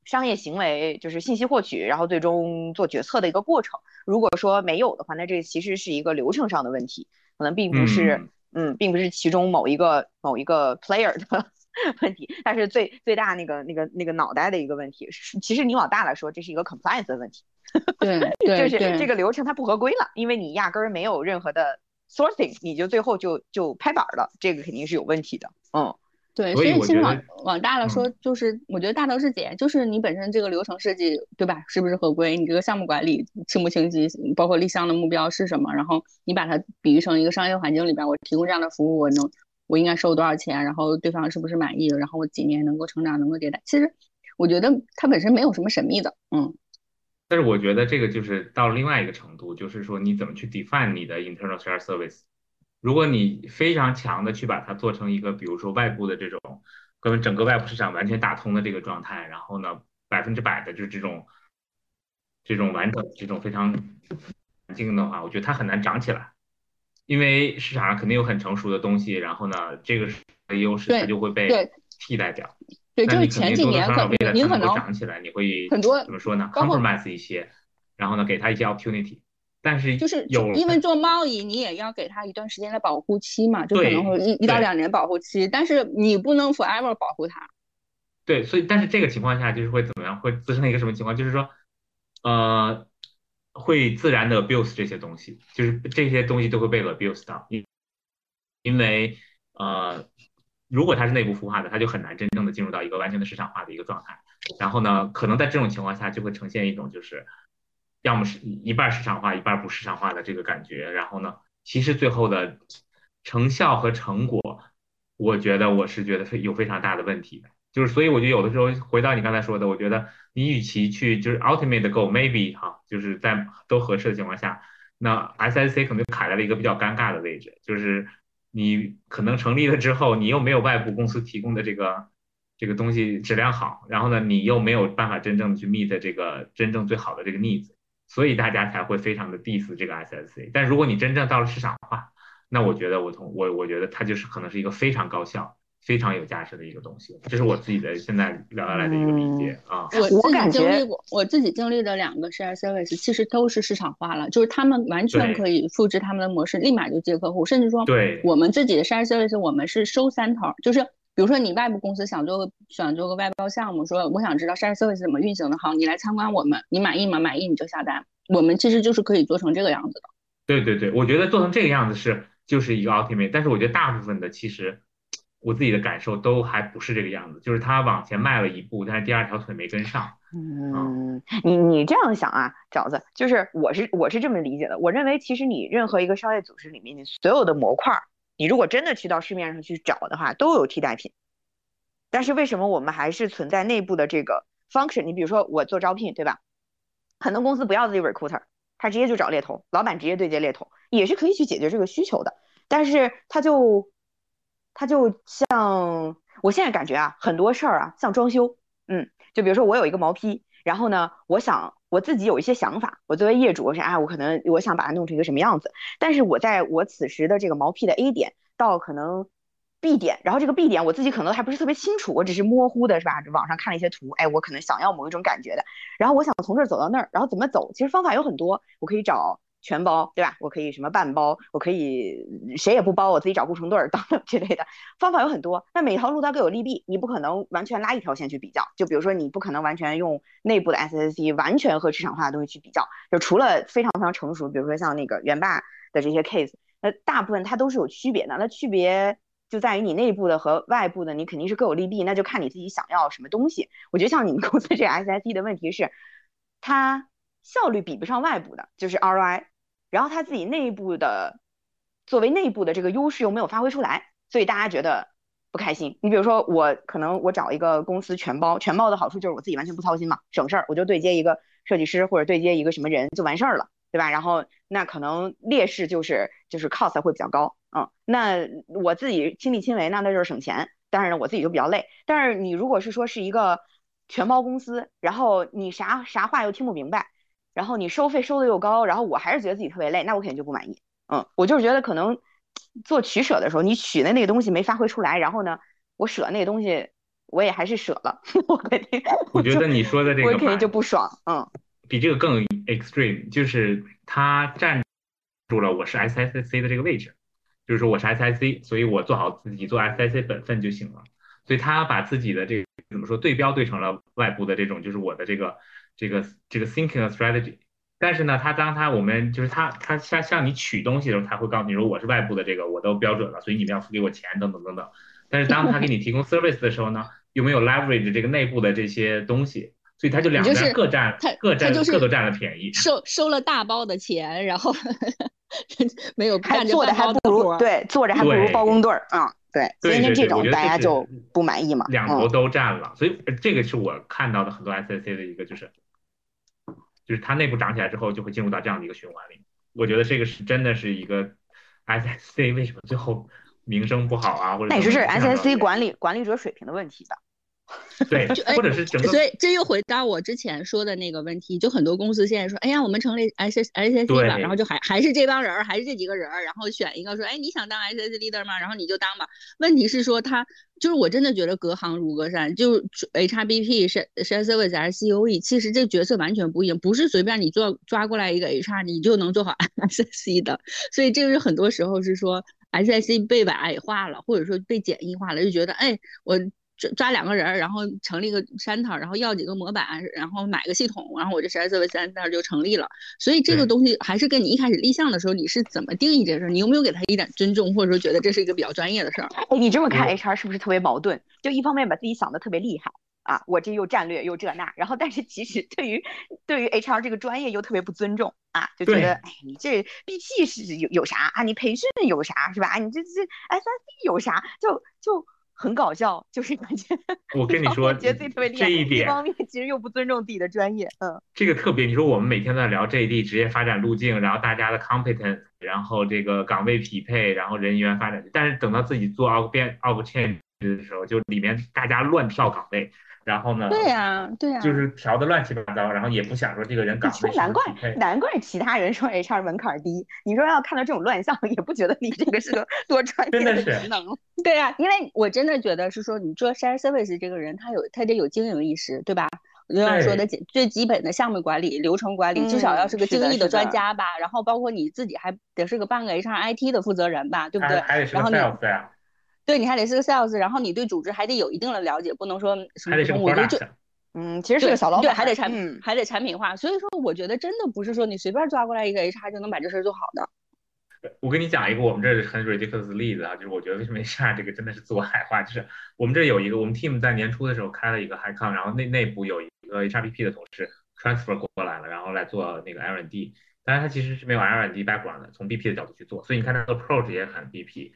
商业行为，就是信息获取，然后最终做决策的一个过程。如果说没有的话，那这其实是一个流程上的问题，可能并不是，嗯嗯，并不是其中某一个某一个 player 的 [LAUGHS] 问题，但是最最大那个那个那个脑袋的一个问题是，其实你往大了说，这是一个 compliance 的问题。对 [LAUGHS] 就是这个流程它不合规了，因为你压根儿没有任何的 sourcing，你就最后就就拍板儿了，这个肯定是有问题的。嗯对，所以其实往往大了说，就是我觉得大头是姐，就是你本身这个流程设计，对吧？是不是合规？你这个项目管理清不清晰？包括立项的目标是什么？然后你把它比喻成一个商业环境里边，我提供这样的服务，我能我应该收多少钱？然后对方是不是满意？然后我几年能够成长，能够迭代？其实我觉得它本身没有什么神秘的，嗯。但是我觉得这个就是到了另外一个程度，就是说你怎么去 define 你的 internal share service。如果你非常强的去把它做成一个，比如说外部的这种跟整个外部市场完全打通的这个状态，然后呢，百分之百的就是这种这种完整这种非常环境的话，我觉得它很难长起来，因为市场上肯定有很成熟的东西，然后呢，这个是优势它就会被对替代掉。对，就是前几年可少少为了你可能够能长起来，你会很多怎么说呢？compromise 一些，然后呢，给他一些 opportunity。但是就是有因为做贸易，你也要给他一段时间的保护期嘛，就可能会一一到两年保护期，但是你不能 forever 保护它。对，所以但是这个情况下就是会怎么样？会滋生一个什么情况？就是说，呃，会自然的 abuse 这些东西，就是这些东西都会被 abuse 到，因因为呃，如果它是内部孵化的，它就很难真正的进入到一个完全的市场化的一个状态。然后呢，可能在这种情况下就会呈现一种就是，要么是一半市场化，一半不市场化的这个感觉。然后呢，其实最后的成效和成果，我觉得我是觉得非有非常大的问题的。就是所以我觉得有的时候回到你刚才说的，我觉得你与其去就是 ultimate go maybe 哈，就是在都合适的情况下，那 SSC 可能就卡在了一个比较尴尬的位置，就是你可能成立了之后，你又没有外部公司提供的这个这个东西质量好，然后呢，你又没有办法真正的去 meet 这个真正最好的这个 needs，所以大家才会非常的 diss 这个 SSC。但如果你真正到了市场化，那我觉得我同我我觉得它就是可能是一个非常高效。非常有价值的一个东西，这是我自己的现在聊下来的一个理解啊。我自己我感觉经历过，我自己经历的两个 share service 其实都是市场化了，就是他们完全可以复制他们的模式，立马就接客户，甚至说对我们自己的 share service 我们是收三头儿，就是比如说你外部公司想做个想做个外包项目，说我想知道 share service 怎么运行的，好，你来参观我们，你满意吗？满意你就下单，我们其实就是可以做成这个样子的。对对对，我觉得做成这个样子是就是一个 ultimate，但是我觉得大部分的其实我自己的感受都还不是这个样子，就是他往前迈了一步，但是第二条腿没跟上。嗯，你你这样想啊，饺子，就是我是我是这么理解的。我认为其实你任何一个商业组织里面，你所有的模块儿，你如果真的去到市面上去找的话，都有替代品。但是为什么我们还是存在内部的这个 function？你比如说我做招聘，对吧？很多公司不要自己 recruiter，他直接就找猎头，老板直接对接猎头，也是可以去解决这个需求的。但是他就他就像我现在感觉啊，很多事儿啊，像装修，嗯，就比如说我有一个毛坯，然后呢，我想我自己有一些想法，我作为业主，我说哎，我可能我想把它弄成一个什么样子，但是我在我此时的这个毛坯的 A 点到可能 B 点，然后这个 B 点我自己可能还不是特别清楚，我只是模糊的是吧？网上看了一些图，哎，我可能想要某一种感觉的，然后我想从这儿走到那儿，然后怎么走？其实方法有很多，我可以找全包，对吧？我可以什么半包，我可以谁也不包，我自己找工程队儿 [LAUGHS] 等等之类的方法有很多。但每条路它各有利弊，你不可能完全拉一条线去比较。就比如说你不可能完全用内部的 SSC 完全和市场化的东西去比较，就除了非常非常成熟，比如说像那个元霸的这些 case，那大部分它都是有区别的。那区别就在于你内部的和外部的，你肯定是各有利弊，那就看你自己想要什么东西。我觉得像你们公司这 SSC 的问题是，它效率比不上外部的，就是 ROI。然后他自己内部的作为内部的这个优势又没有发挥出来，所以大家觉得不开心。你比如说我可能我找一个公司全包，全包的好处就是我自己完全不操心嘛，省事儿，我就对接一个设计师或者对接一个什么人就完事儿了，对吧？然后那可能劣势就是就是 cost 会比较高，嗯，那我自己亲力亲为，那那就是省钱，但是呢我自己就比较累。但是你如果是说是一个全包公司，然后你啥啥话又听不明白。然后你收费收的又高，然后我还是觉得自己特别累，那我肯定就不满意。嗯，我就是觉得可能做取舍的时候，你取的那个东西没发挥出来，然后呢，我舍那个东西，我也还是舍了，[LAUGHS] 我肯定。我觉得你说的这个，我肯定就不爽。嗯，比这个更 extreme，就是他占住了我是 SSC 的这个位置，就是说我是 S I C，所以我做好自己做 SSC 本分就行了。所以他把自己的这个怎么说对标对成了外部的这种，就是我的这个。这个这个 thinking strategy，但是呢，他当他我们就是他他向向你取东西的时候，他会告诉你说我是外部的这个我都标准了，所以你们要付给我钱等等等等。但是当他给你提供 service 的时候呢，又没有 leverage 这个内部的这些东西，所以他就两边各占各占各都占了便宜，收收了大包的钱，然后 [LAUGHS] 没有还做的还不如对做着还不如包工队儿啊。对，所以这种大家就不满意嘛，两头都占了，所以这个是我看到的很多 SSC 的一个就是。就是它内部涨起来之后，就会进入到这样的一个循环里。我觉得这个是真的是一个 SSC 为什么最后名声不好啊？或者那也是 SSC 管理管理者水平的问题吧。[LAUGHS] 对，或者是整个，所以这又回到我之前说的那个问题，就很多公司现在说，哎呀，我们成立 S S S C 了，然后就还还是这帮人，还是这几个人，然后选一个说，哎，你想当 S S leader 吗？然后你就当吧。问题是说他就是我真的觉得隔行如隔山，就 H R B P 是 Shared Service 还是 C O E，其实这角色完全不一样，不是随便你做抓过来一个 H R 你就能做好 [LAUGHS] S S C 的。所以这个是很多时候是说 S S C 被矮化了，或者说被简易化了，就觉得哎我。抓抓两个人，然后成立个山头，然后要几个模板，然后买个系统，然后我这十二四位三那就成立了。所以这个东西还是跟你一开始立项的时候你是怎么定义这事儿，你有没有给他一点尊重，或者说觉得这是一个比较专业的事儿？哎，你这么看 HR 是不是特别矛盾？就一方面把自己想的特别厉害啊，我这又战略又这那，然后但是其实对于对于 HR 这个专业又特别不尊重啊，就觉得哎你这 BP 是有有啥啊？你培训有啥是吧？你这这 SSC 有啥？就就。很搞笑，就是感觉 [LAUGHS] 我跟你说，觉得自己特别厉害。这一点，一方面其实又不尊重自己的专业，嗯。这个特别，你说我们每天都在聊 JD 职业发展路径，然后大家的 competence，然后这个岗位匹配，然后人员发展，但是等到自己做 o 变 o change 的时候，就里面大家乱跳岗位。然后呢？对呀，对呀，就是调的乱七八糟，然后也不想说这个人岗位难怪难怪其他人说 HR 门槛低。你说要看到这种乱象，也不觉得你这个是个 [LAUGHS] 多专业的职能。对呀，因为我真的觉得是说，你做 share service 这个人，他有他得有经营意识，对吧？就像说的最基本的项目管理、流程管理，至少要是个精益的专家吧。然后包括你自己还得是个半个 HR IT 的负责人吧，对不对？然后你。对，你还得是个 sales，然后你对组织还得有一定的了解，不能说什么我就嗯，其实是个小老板，还得产还得产品化。所以说，我觉得真的不是说你随便抓过来一个 HR 就能把这事儿做好的。我跟你讲一个我们这很 ridiculous 的例子啊，就是我觉得为什么 HR 这个真的是自我矮化，就是我们这有一个我们 team 在年初的时候开了一个 high con，然后内内部有一个 HRBP 的同事 transfer 过来了，然后来做那个 R&D，但是他其实是没有 R&D background 的，从 BP 的角度去做，所以你看他的 approach 也很 BP。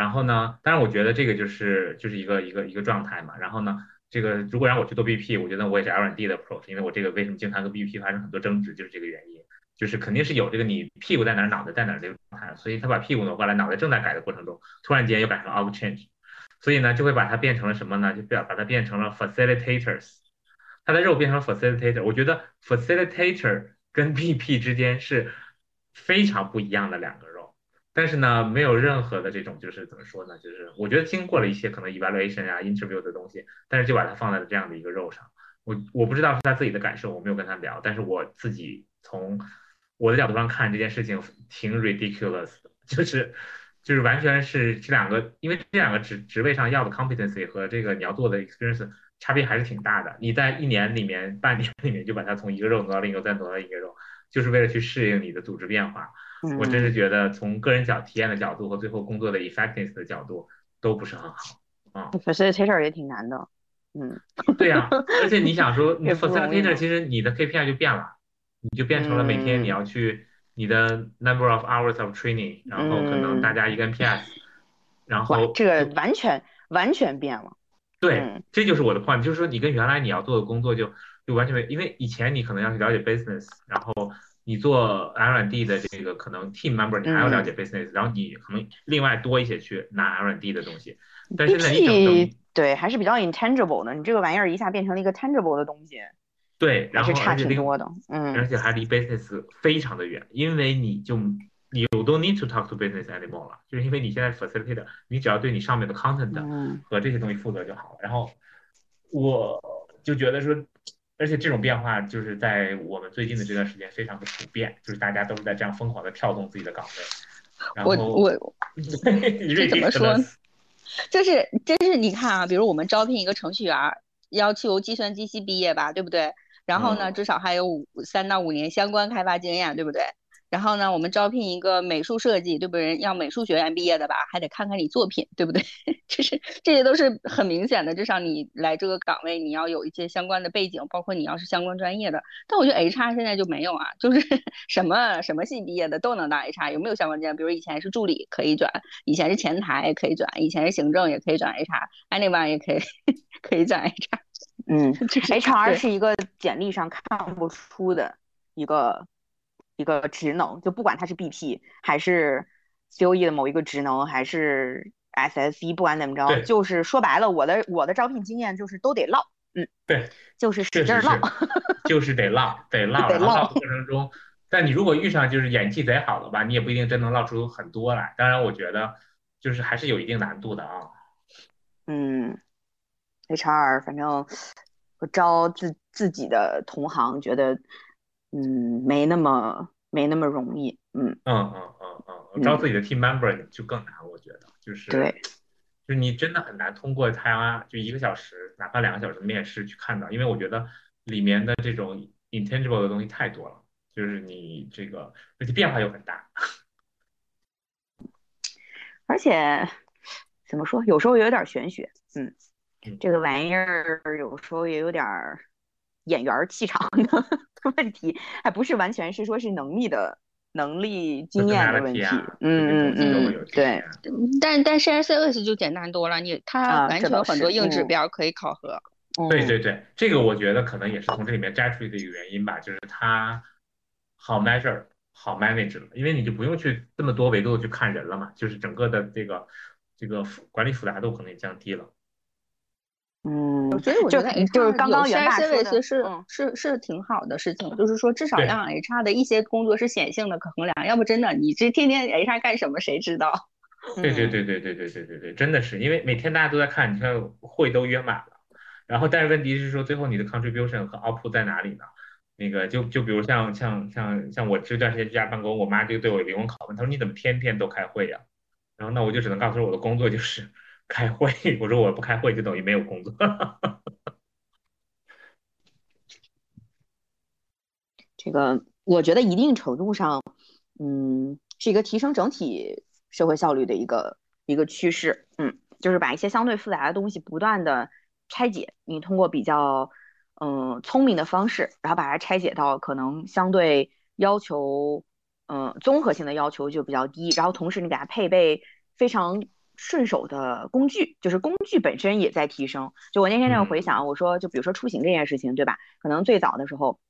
然后呢？当然，我觉得这个就是就是一个一个一个状态嘛。然后呢，这个如果让我去做 BP，我觉得我也是 L&D 的 approach，因为我这个为什么经常跟 BP 发生很多争执，就是这个原因，就是肯定是有这个你屁股在哪，脑袋在哪这个状态。所以他把屁股挪过来，脑袋正在改的过程中，突然间又改成 of change，所以呢，就会把它变成了什么呢？就把把它变成了 facilitators，他的肉变成了 facilitator。我觉得 facilitator 跟 BP 之间是非常不一样的两个。但是呢，没有任何的这种就是怎么说呢？就是我觉得经过了一些可能 evaluation 啊、interview 的东西，但是就把它放在了这样的一个肉上。我我不知道是他自己的感受，我没有跟他聊，但是我自己从我的角度上看这件事情挺 ridiculous 的，就是就是完全是这两个，因为这两个职职位上要的 competency 和这个你要做的 experience 差别还是挺大的。你在一年里面、半年里面就把它从一个肉挪到另一个，再挪到一个肉，就是为了去适应你的组织变化。我真是觉得从个人角体验的角度和最后工作的 effectiveness 的角度都不是很好啊。facilitator 也挺难的，嗯，对呀、而且你想说，[LAUGHS] 你 facilitator 嘛。其实你的 KPI 就变了，你就变成了每天嗯。你要去你的 number of hours of training，然后可能大家一个 NPS，然后，这个完全完全变了，对嗯，这就是我的 point，就是说你跟原来你要做的工作就就完全没，因为以前你可能要去了解 business，然后你做 R&D 的这个可能 team member 你还要了解 business，、然后你可能另外多一些去拿 R&D 的东西，但现在你整整对还是比较 intangible 的，你这个玩意儿一下变成了一个 tangible 的东西，对，然后还是差挺多的，而嗯且还离 business 非常的远，因为你就你 you don't need to talk to business anymore 了，就是因为你现在 facilitator，你只要对你上面的 content 嗯。和这些东西负责就好了。然后我就觉得说，而且这种变化就是在我们最近的这段时间非常的普遍，就是大家都是在这样疯狂的跳动自己的岗位。然后我我这怎么说就是就是你看啊，比如我们招聘一个程序员儿，要求计算机系毕业吧，对不对？然后呢，嗯至少还有五三到五年相关开发经验，对不对？然后呢，我们招聘一个美术设计，对不对？要美术学院毕业的吧，还得看看你作品，对不对？[LAUGHS] 就是这些都是很明显的，至少你来这个岗位，你要有一些相关的背景，包括你要是相关专业的。但我觉得 HR 现在就没有啊，就是 [LAUGHS] 什么什么系毕业的都能当 HR，有没有相关经验？比如以前是助理可以转，以前是前台可以转，以前是行政也可以转 HR，anyone 也可以 [LAUGHS] 可以转 HR。嗯就是，HR 是一个简历上看不出的一个一个职能，就不管它是 BP 还是 COE 的某一个职能，还是 SSE，不管怎么着，就是说白了，我的我的招聘经验就是都得唠，嗯，对，就是使劲儿唠，，就是得唠，得 [LAUGHS] 唠，得唠过程中，但你如果遇上就是演技贼好的吧，你也不一定真能唠出很多来。当然，我觉得就是还是有一定难度的啊。嗯，HR 反正我招自自己的同行，觉得嗯没那么没那么容易，嗯，嗯嗯嗯嗯，招自己的 team member 就更难，我觉得就是对，就是你真的很难通过他就一个小时，哪怕两个小时的面试去看到，因为我觉得里面的这种 intangible 的东西太多了，就是你这个而且变化又很大。[LAUGHS] 而且怎么说，有时候也有点玄学，嗯嗯，这个玩意儿有时候也有点儿眼缘气场的 [LAUGHS] 问题，还不是完全是说是能力的能力经验的问题啊，嗯嗯嗯，对，但但是 share service 就简单多了，你它完全有很多硬指嗯标可以考核。嗯对对对，这个我觉得可能也是从这里面摘出去的一个原因吧，就是它好 measure 好 manage 了，因为你就不用去这么多维度的去看人了嘛，就是整个的这个这个复管理复杂度可能也降低了。嗯，所以我觉得就是刚刚有袁 share 大说 service 的，是嗯是是挺好的事情，就是说至少让 HR 的一些工作是显性的可衡量，要不真的你这天天 HR 干什么谁知道？[LAUGHS] 对对嗯对对对对对对对，真的是，因为每天大家都在看，你看会都约满了，然后但是问题是说最后你的 contribution 和 output 在哪里呢？那个就就比如像像像像我这段时间居家办公，我妈就对我灵魂拷问，她说你怎么天天都开会呀？然后那我就只能告诉她我的工作就是开会，我说我不开会就等于没有工作。[LAUGHS] 这个我觉得一定程度上，嗯，是一个提升整体社会效率的一个一个趋势，嗯，就是把一些相对复杂的东西不断的拆解，你通过比较嗯聪明的方式，然后把它拆解到可能相对要求嗯综合性的要求就比较低，然后同时你给它配备非常顺手的工具，就是工具本身也在提升。就我那天在回想，我说就比如说出行这件事情，对吧？可能最早的时候。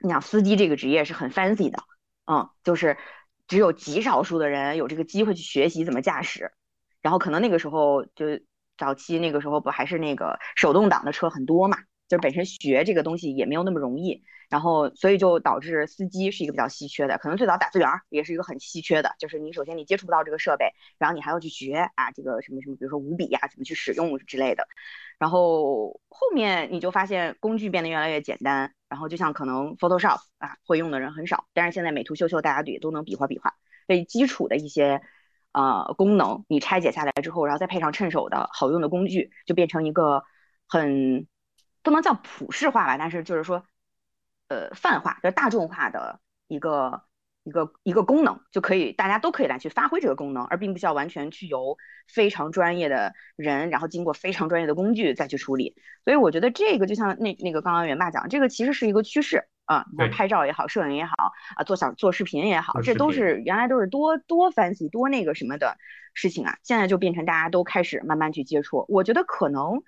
你想司机这个职业是很 fancy 的，嗯，就是只有极少数的人有这个机会去学习怎么驾驶，然后可能那个时候就早期那个时候不还是那个手动挡的车很多嘛，就是本身学这个东西也没有那么容易，然后所以就导致司机是一个比较稀缺的，可能最早打字员儿也是一个很稀缺的，就是你首先你接触不到这个设备，然后你还要去学啊这个什么什么，比如说五笔呀、怎么去使用之类的，然后后面你就发现工具变得越来越简单，然后就像可能 Photoshop 啊会用的人很少，但是现在美图秀秀大家也都能比划比划，所以基础的一些。呃，功能你拆解下来之后，然后再配上趁手的好用的工具，就变成一个很不能叫普世化吧，但是就是说，呃，泛化，就是大众化的一个一个一个功能，就可以大家都可以来去发挥这个功能，而并不需要完全去由非常专业的人，然后经过非常专业的工具再去处理。所以我觉得这个就像那那个刚刚元爸讲，这个其实是一个趋势。啊，你看拍照也好，摄影也好，啊，做小做视频也好，这都是原来都是多多 fancy 多那个什么的事情啊，现在就变成大家都开始慢慢去接触。我觉得可能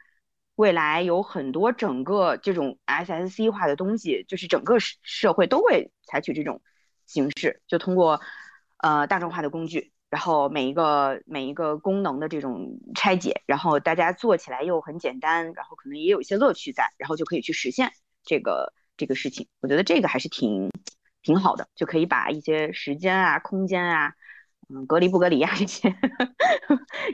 未来有很多整个这种 SSC 化的东西，就是整个社会都会采取这种形式，就通过呃大众化的工具，然后每一个每一个功能的这种拆解，然后大家做起来又很简单，然后可能也有一些乐趣在，然后就可以去实现这个这个事情。我觉得这个还是挺挺好的，就可以把一些时间啊、空间啊。嗯，隔离不隔离啊，这些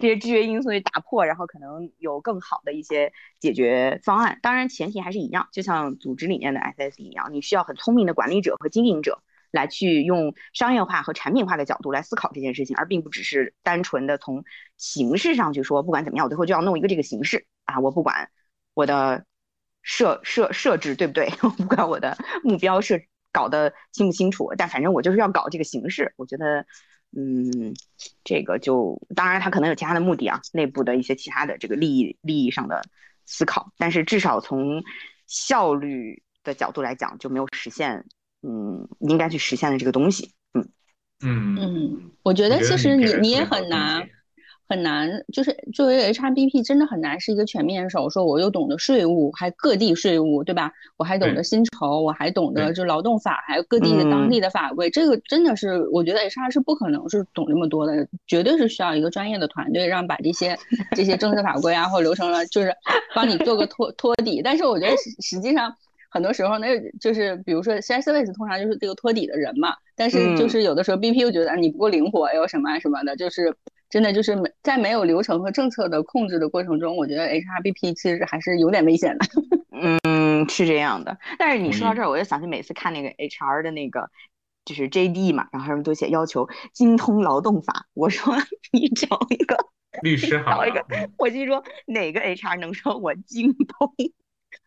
这些制约因素去打破，然后可能有更好的一些解决方案。当然，前提还是一样，就像组织里面的 SS 一样，你需要很聪明的管理者和经营者来去用商业化和产品化的角度来思考这件事情，而并不只是单纯的从形式上去说，不管怎么样，我最后就要弄一个这个形式啊，我不管我的设设设置对不对，[LAUGHS] 我不管我的目标设搞得清不清楚，但反正我就是要搞这个形式。我觉得，嗯，这个就当然他可能有其他的目的啊，内部的一些其他的这个利益利益上的思考，但是至少从效率的角度来讲，就没有实现，嗯，应该去实现的这个东西。嗯嗯嗯，我觉得其实你你也很难。很难，就是作为 HRBP 真的很难是一个全面手，说我又懂得税务，还各地税务，对吧？我还懂得薪酬，我还懂得就劳动法，还有各地的当地的法规，这个真的是我觉得 HR 是不可能是懂那么多的，绝对是需要一个专业的团队，让把这些这些政策法规啊或流程了，就是帮你做个托托底。但是我觉得实实际上很多时候那，就是比如说 CS service 通常就是这个托底的人嘛，但是就是有的时候 BP 又觉得你不够灵活，又什么什么的，就是。真的就是没在没有流程和政策的控制的过程中，我觉得 HRBP 其实还是有点危险的。[LAUGHS] 嗯，是这样的。但是你说到这儿，我就想起每次看那个 HR 的那个就是 JD 嘛，然后他们都写要求精通劳动法。我说 [LAUGHS] 你找一个律师好，找一个，我心说哪个 HR 能说我精通，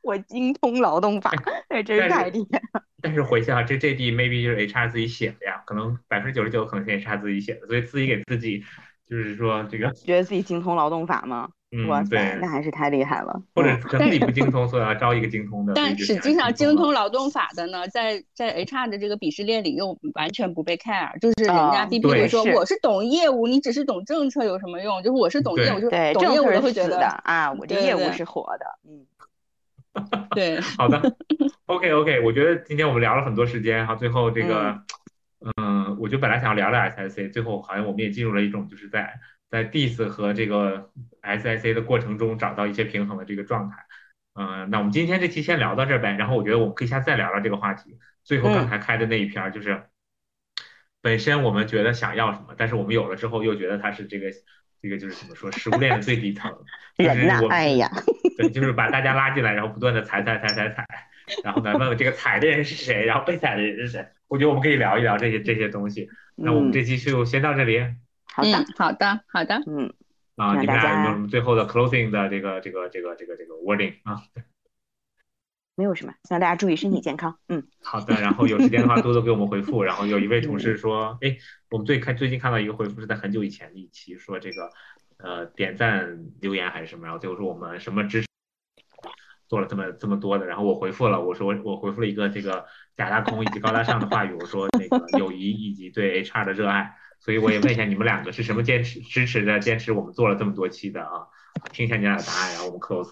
我精通劳动法？那真是太厉害了。但是回想这 JD maybe 就是 HR 自己写的呀，可能百分之九十九可能是 HR 自己写的，所以自己给自己。就是说，这个觉得自己精通劳动法吗？嗯，哇塞，对，那还是太厉害了。或者可能自己不精通，[LAUGHS] 所以要招一个精通的。但实际上，精通劳动法的呢，在在 HR 的这个鄙视链里又完全不被 care，就是人家 BP 会说我是懂业务，你只是懂政策有什么用？就是我是懂业务，就懂业务的会觉得啊，我这业务是活的，嗯。对，好的，[LAUGHS] OK OK，我觉得今天我们聊了很多时间哈，最后这个。嗯，我就本来想聊聊 SIC，最后好像我们也进入了一种就是在在 DIS 和这个 SIC 的过程中找到一些平衡的这个状态。嗯，那我们今天这期先聊到这儿呗，然后我觉得我们可以下次再聊聊这个话题。最后刚才开的那一篇就是，本身我们觉得想要什么，但是我们有了之后又觉得它是这个这个就是怎么说食物链的最底层。人呐，哎呀，对，就是把大家拉进来，然后不断的踩踩踩踩踩，然后呢问问这个踩的人是谁，然后被踩的人是谁。我觉得我们可以聊一聊这些这些东西。那我们这期就先到这里。好的，好的，好的。嗯。啊，你们俩有没有什么最后的 closing 的这个这个这个这个这个 wording 啊？没有什么，希望大家注意身体健康。嗯。好的，然后有时间的话多多给我们回复。然后有一位同事说，哎，我们最看最近看到一个回复是在很久以前的一期，说这个呃点赞留言还是什么，然后最后说我们什么支持。做了这么这么多的，然后我回复了，我说我回复了一个这个假大空以及高大上的话语，我说那个友谊以及对 HR 的热爱，所以我也问一下你们两个是什么坚持支持的，坚持我们做了这么多期的啊，听一下你俩的答案，然后我们 close。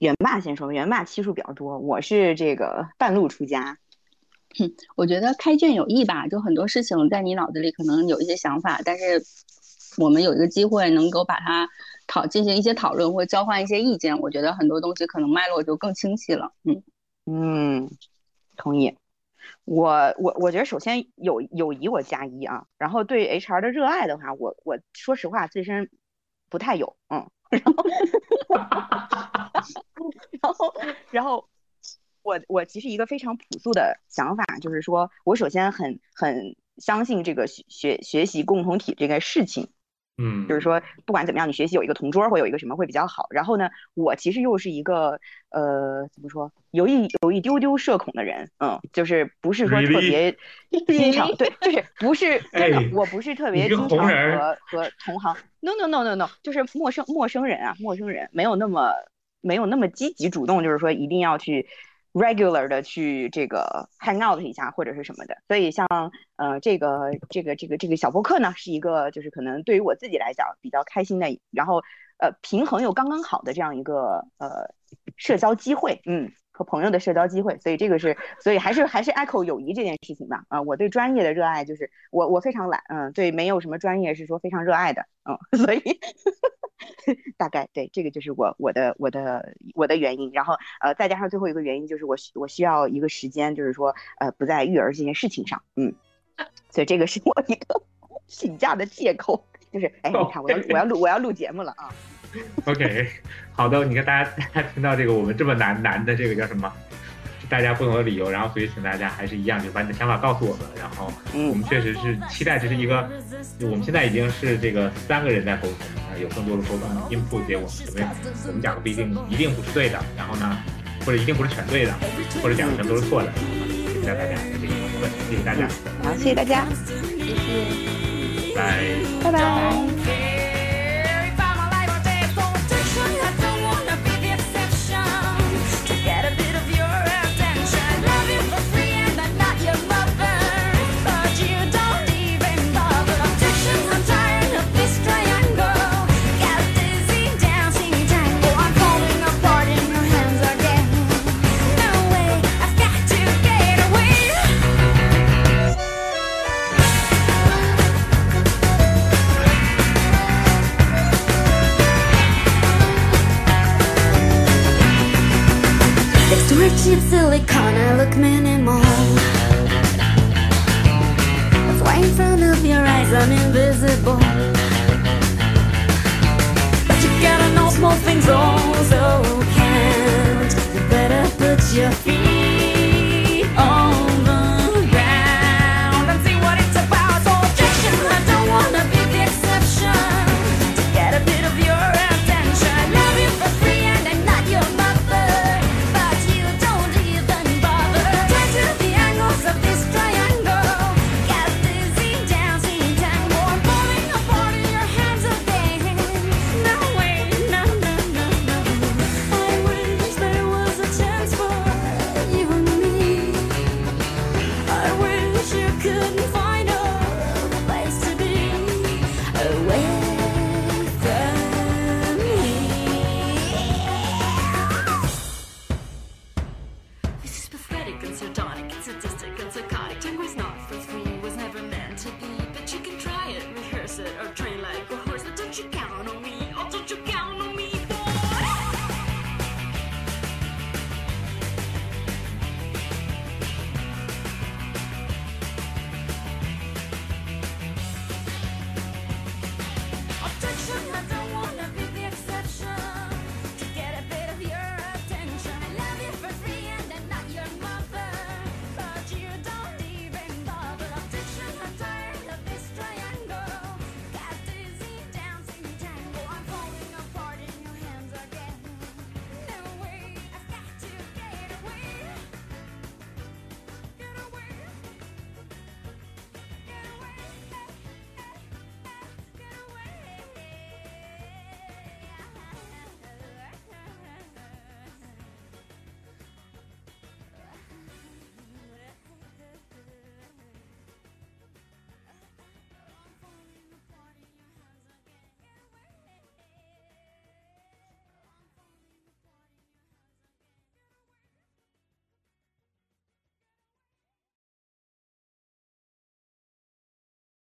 元霸先说，元霸期数比较多，我是这个半路出家。哼，我觉得开卷有益吧，就很多事情在你脑子里可能有一些想法，但是我们有一个机会能够把它。讨进行一些讨论或交换一些意见，我觉得很多东西可能脉络就更清晰了。嗯嗯，同意。我我我觉得首先友友谊我加一啊，然后对 HR 的热爱的话，我我说实话自身不太有，嗯，然后 [LAUGHS] 然后然后我我其实一个非常朴素的想法就是说，我首先很很相信这个学学学习共同体这个事情。嗯，就是说，不管怎么样，你学习有一个同桌或有一个什么会比较好。然后呢，我其实又是一个呃，怎么说，有一有一丢丢社恐的人，嗯，就是不是说特别 [LAUGHS] 经常，对，就是不是 [LAUGHS] 真的，我不是特别经常和和同行，no no no no no，就是陌生陌生人啊，陌生人没有那么没有那么积极主动，就是说一定要去。Regular 的去这个 hang out 一下或者是什么的，所以像呃这个这个这个这个小播客呢，是一个就是可能对于我自己来讲比较开心的，然后呃平衡又刚刚好的这样一个呃社交机会，嗯，和朋友的社交机会，所以这个是所以还是还是 echo 友谊这件事情吧，啊，我对专业的热爱就是我我非常懒，嗯，对，没有什么专业是说非常热爱的，嗯，[LAUGHS] 所以。[LAUGHS] 大概对，这个就是我我的我的我的原因，然后呃再加上最后一个原因就是我我需要一个时间，就是说呃不在育儿这件事情上，嗯，所以这个是我一个 [LAUGHS] 请假的借口，就是哎你看我要我要录我要录节目了啊。[LAUGHS] OK，好的，你看大家大家听到这个我们这么难难的这个叫什么？大家不同的理由，然后所以请大家还是一样，就把你的想法告诉我们。然后我们确实是期待这是一个，我们现在已经是这个三个人在沟通，啊，有更多的沟通 input 给我们，因为我们讲的不一定一定不是对的，然后呢，或者一定不是全对的，或者讲的全都是错的。期待大家的这个讨论，谢谢大家。好，谢谢大家，谢谢，拜拜拜。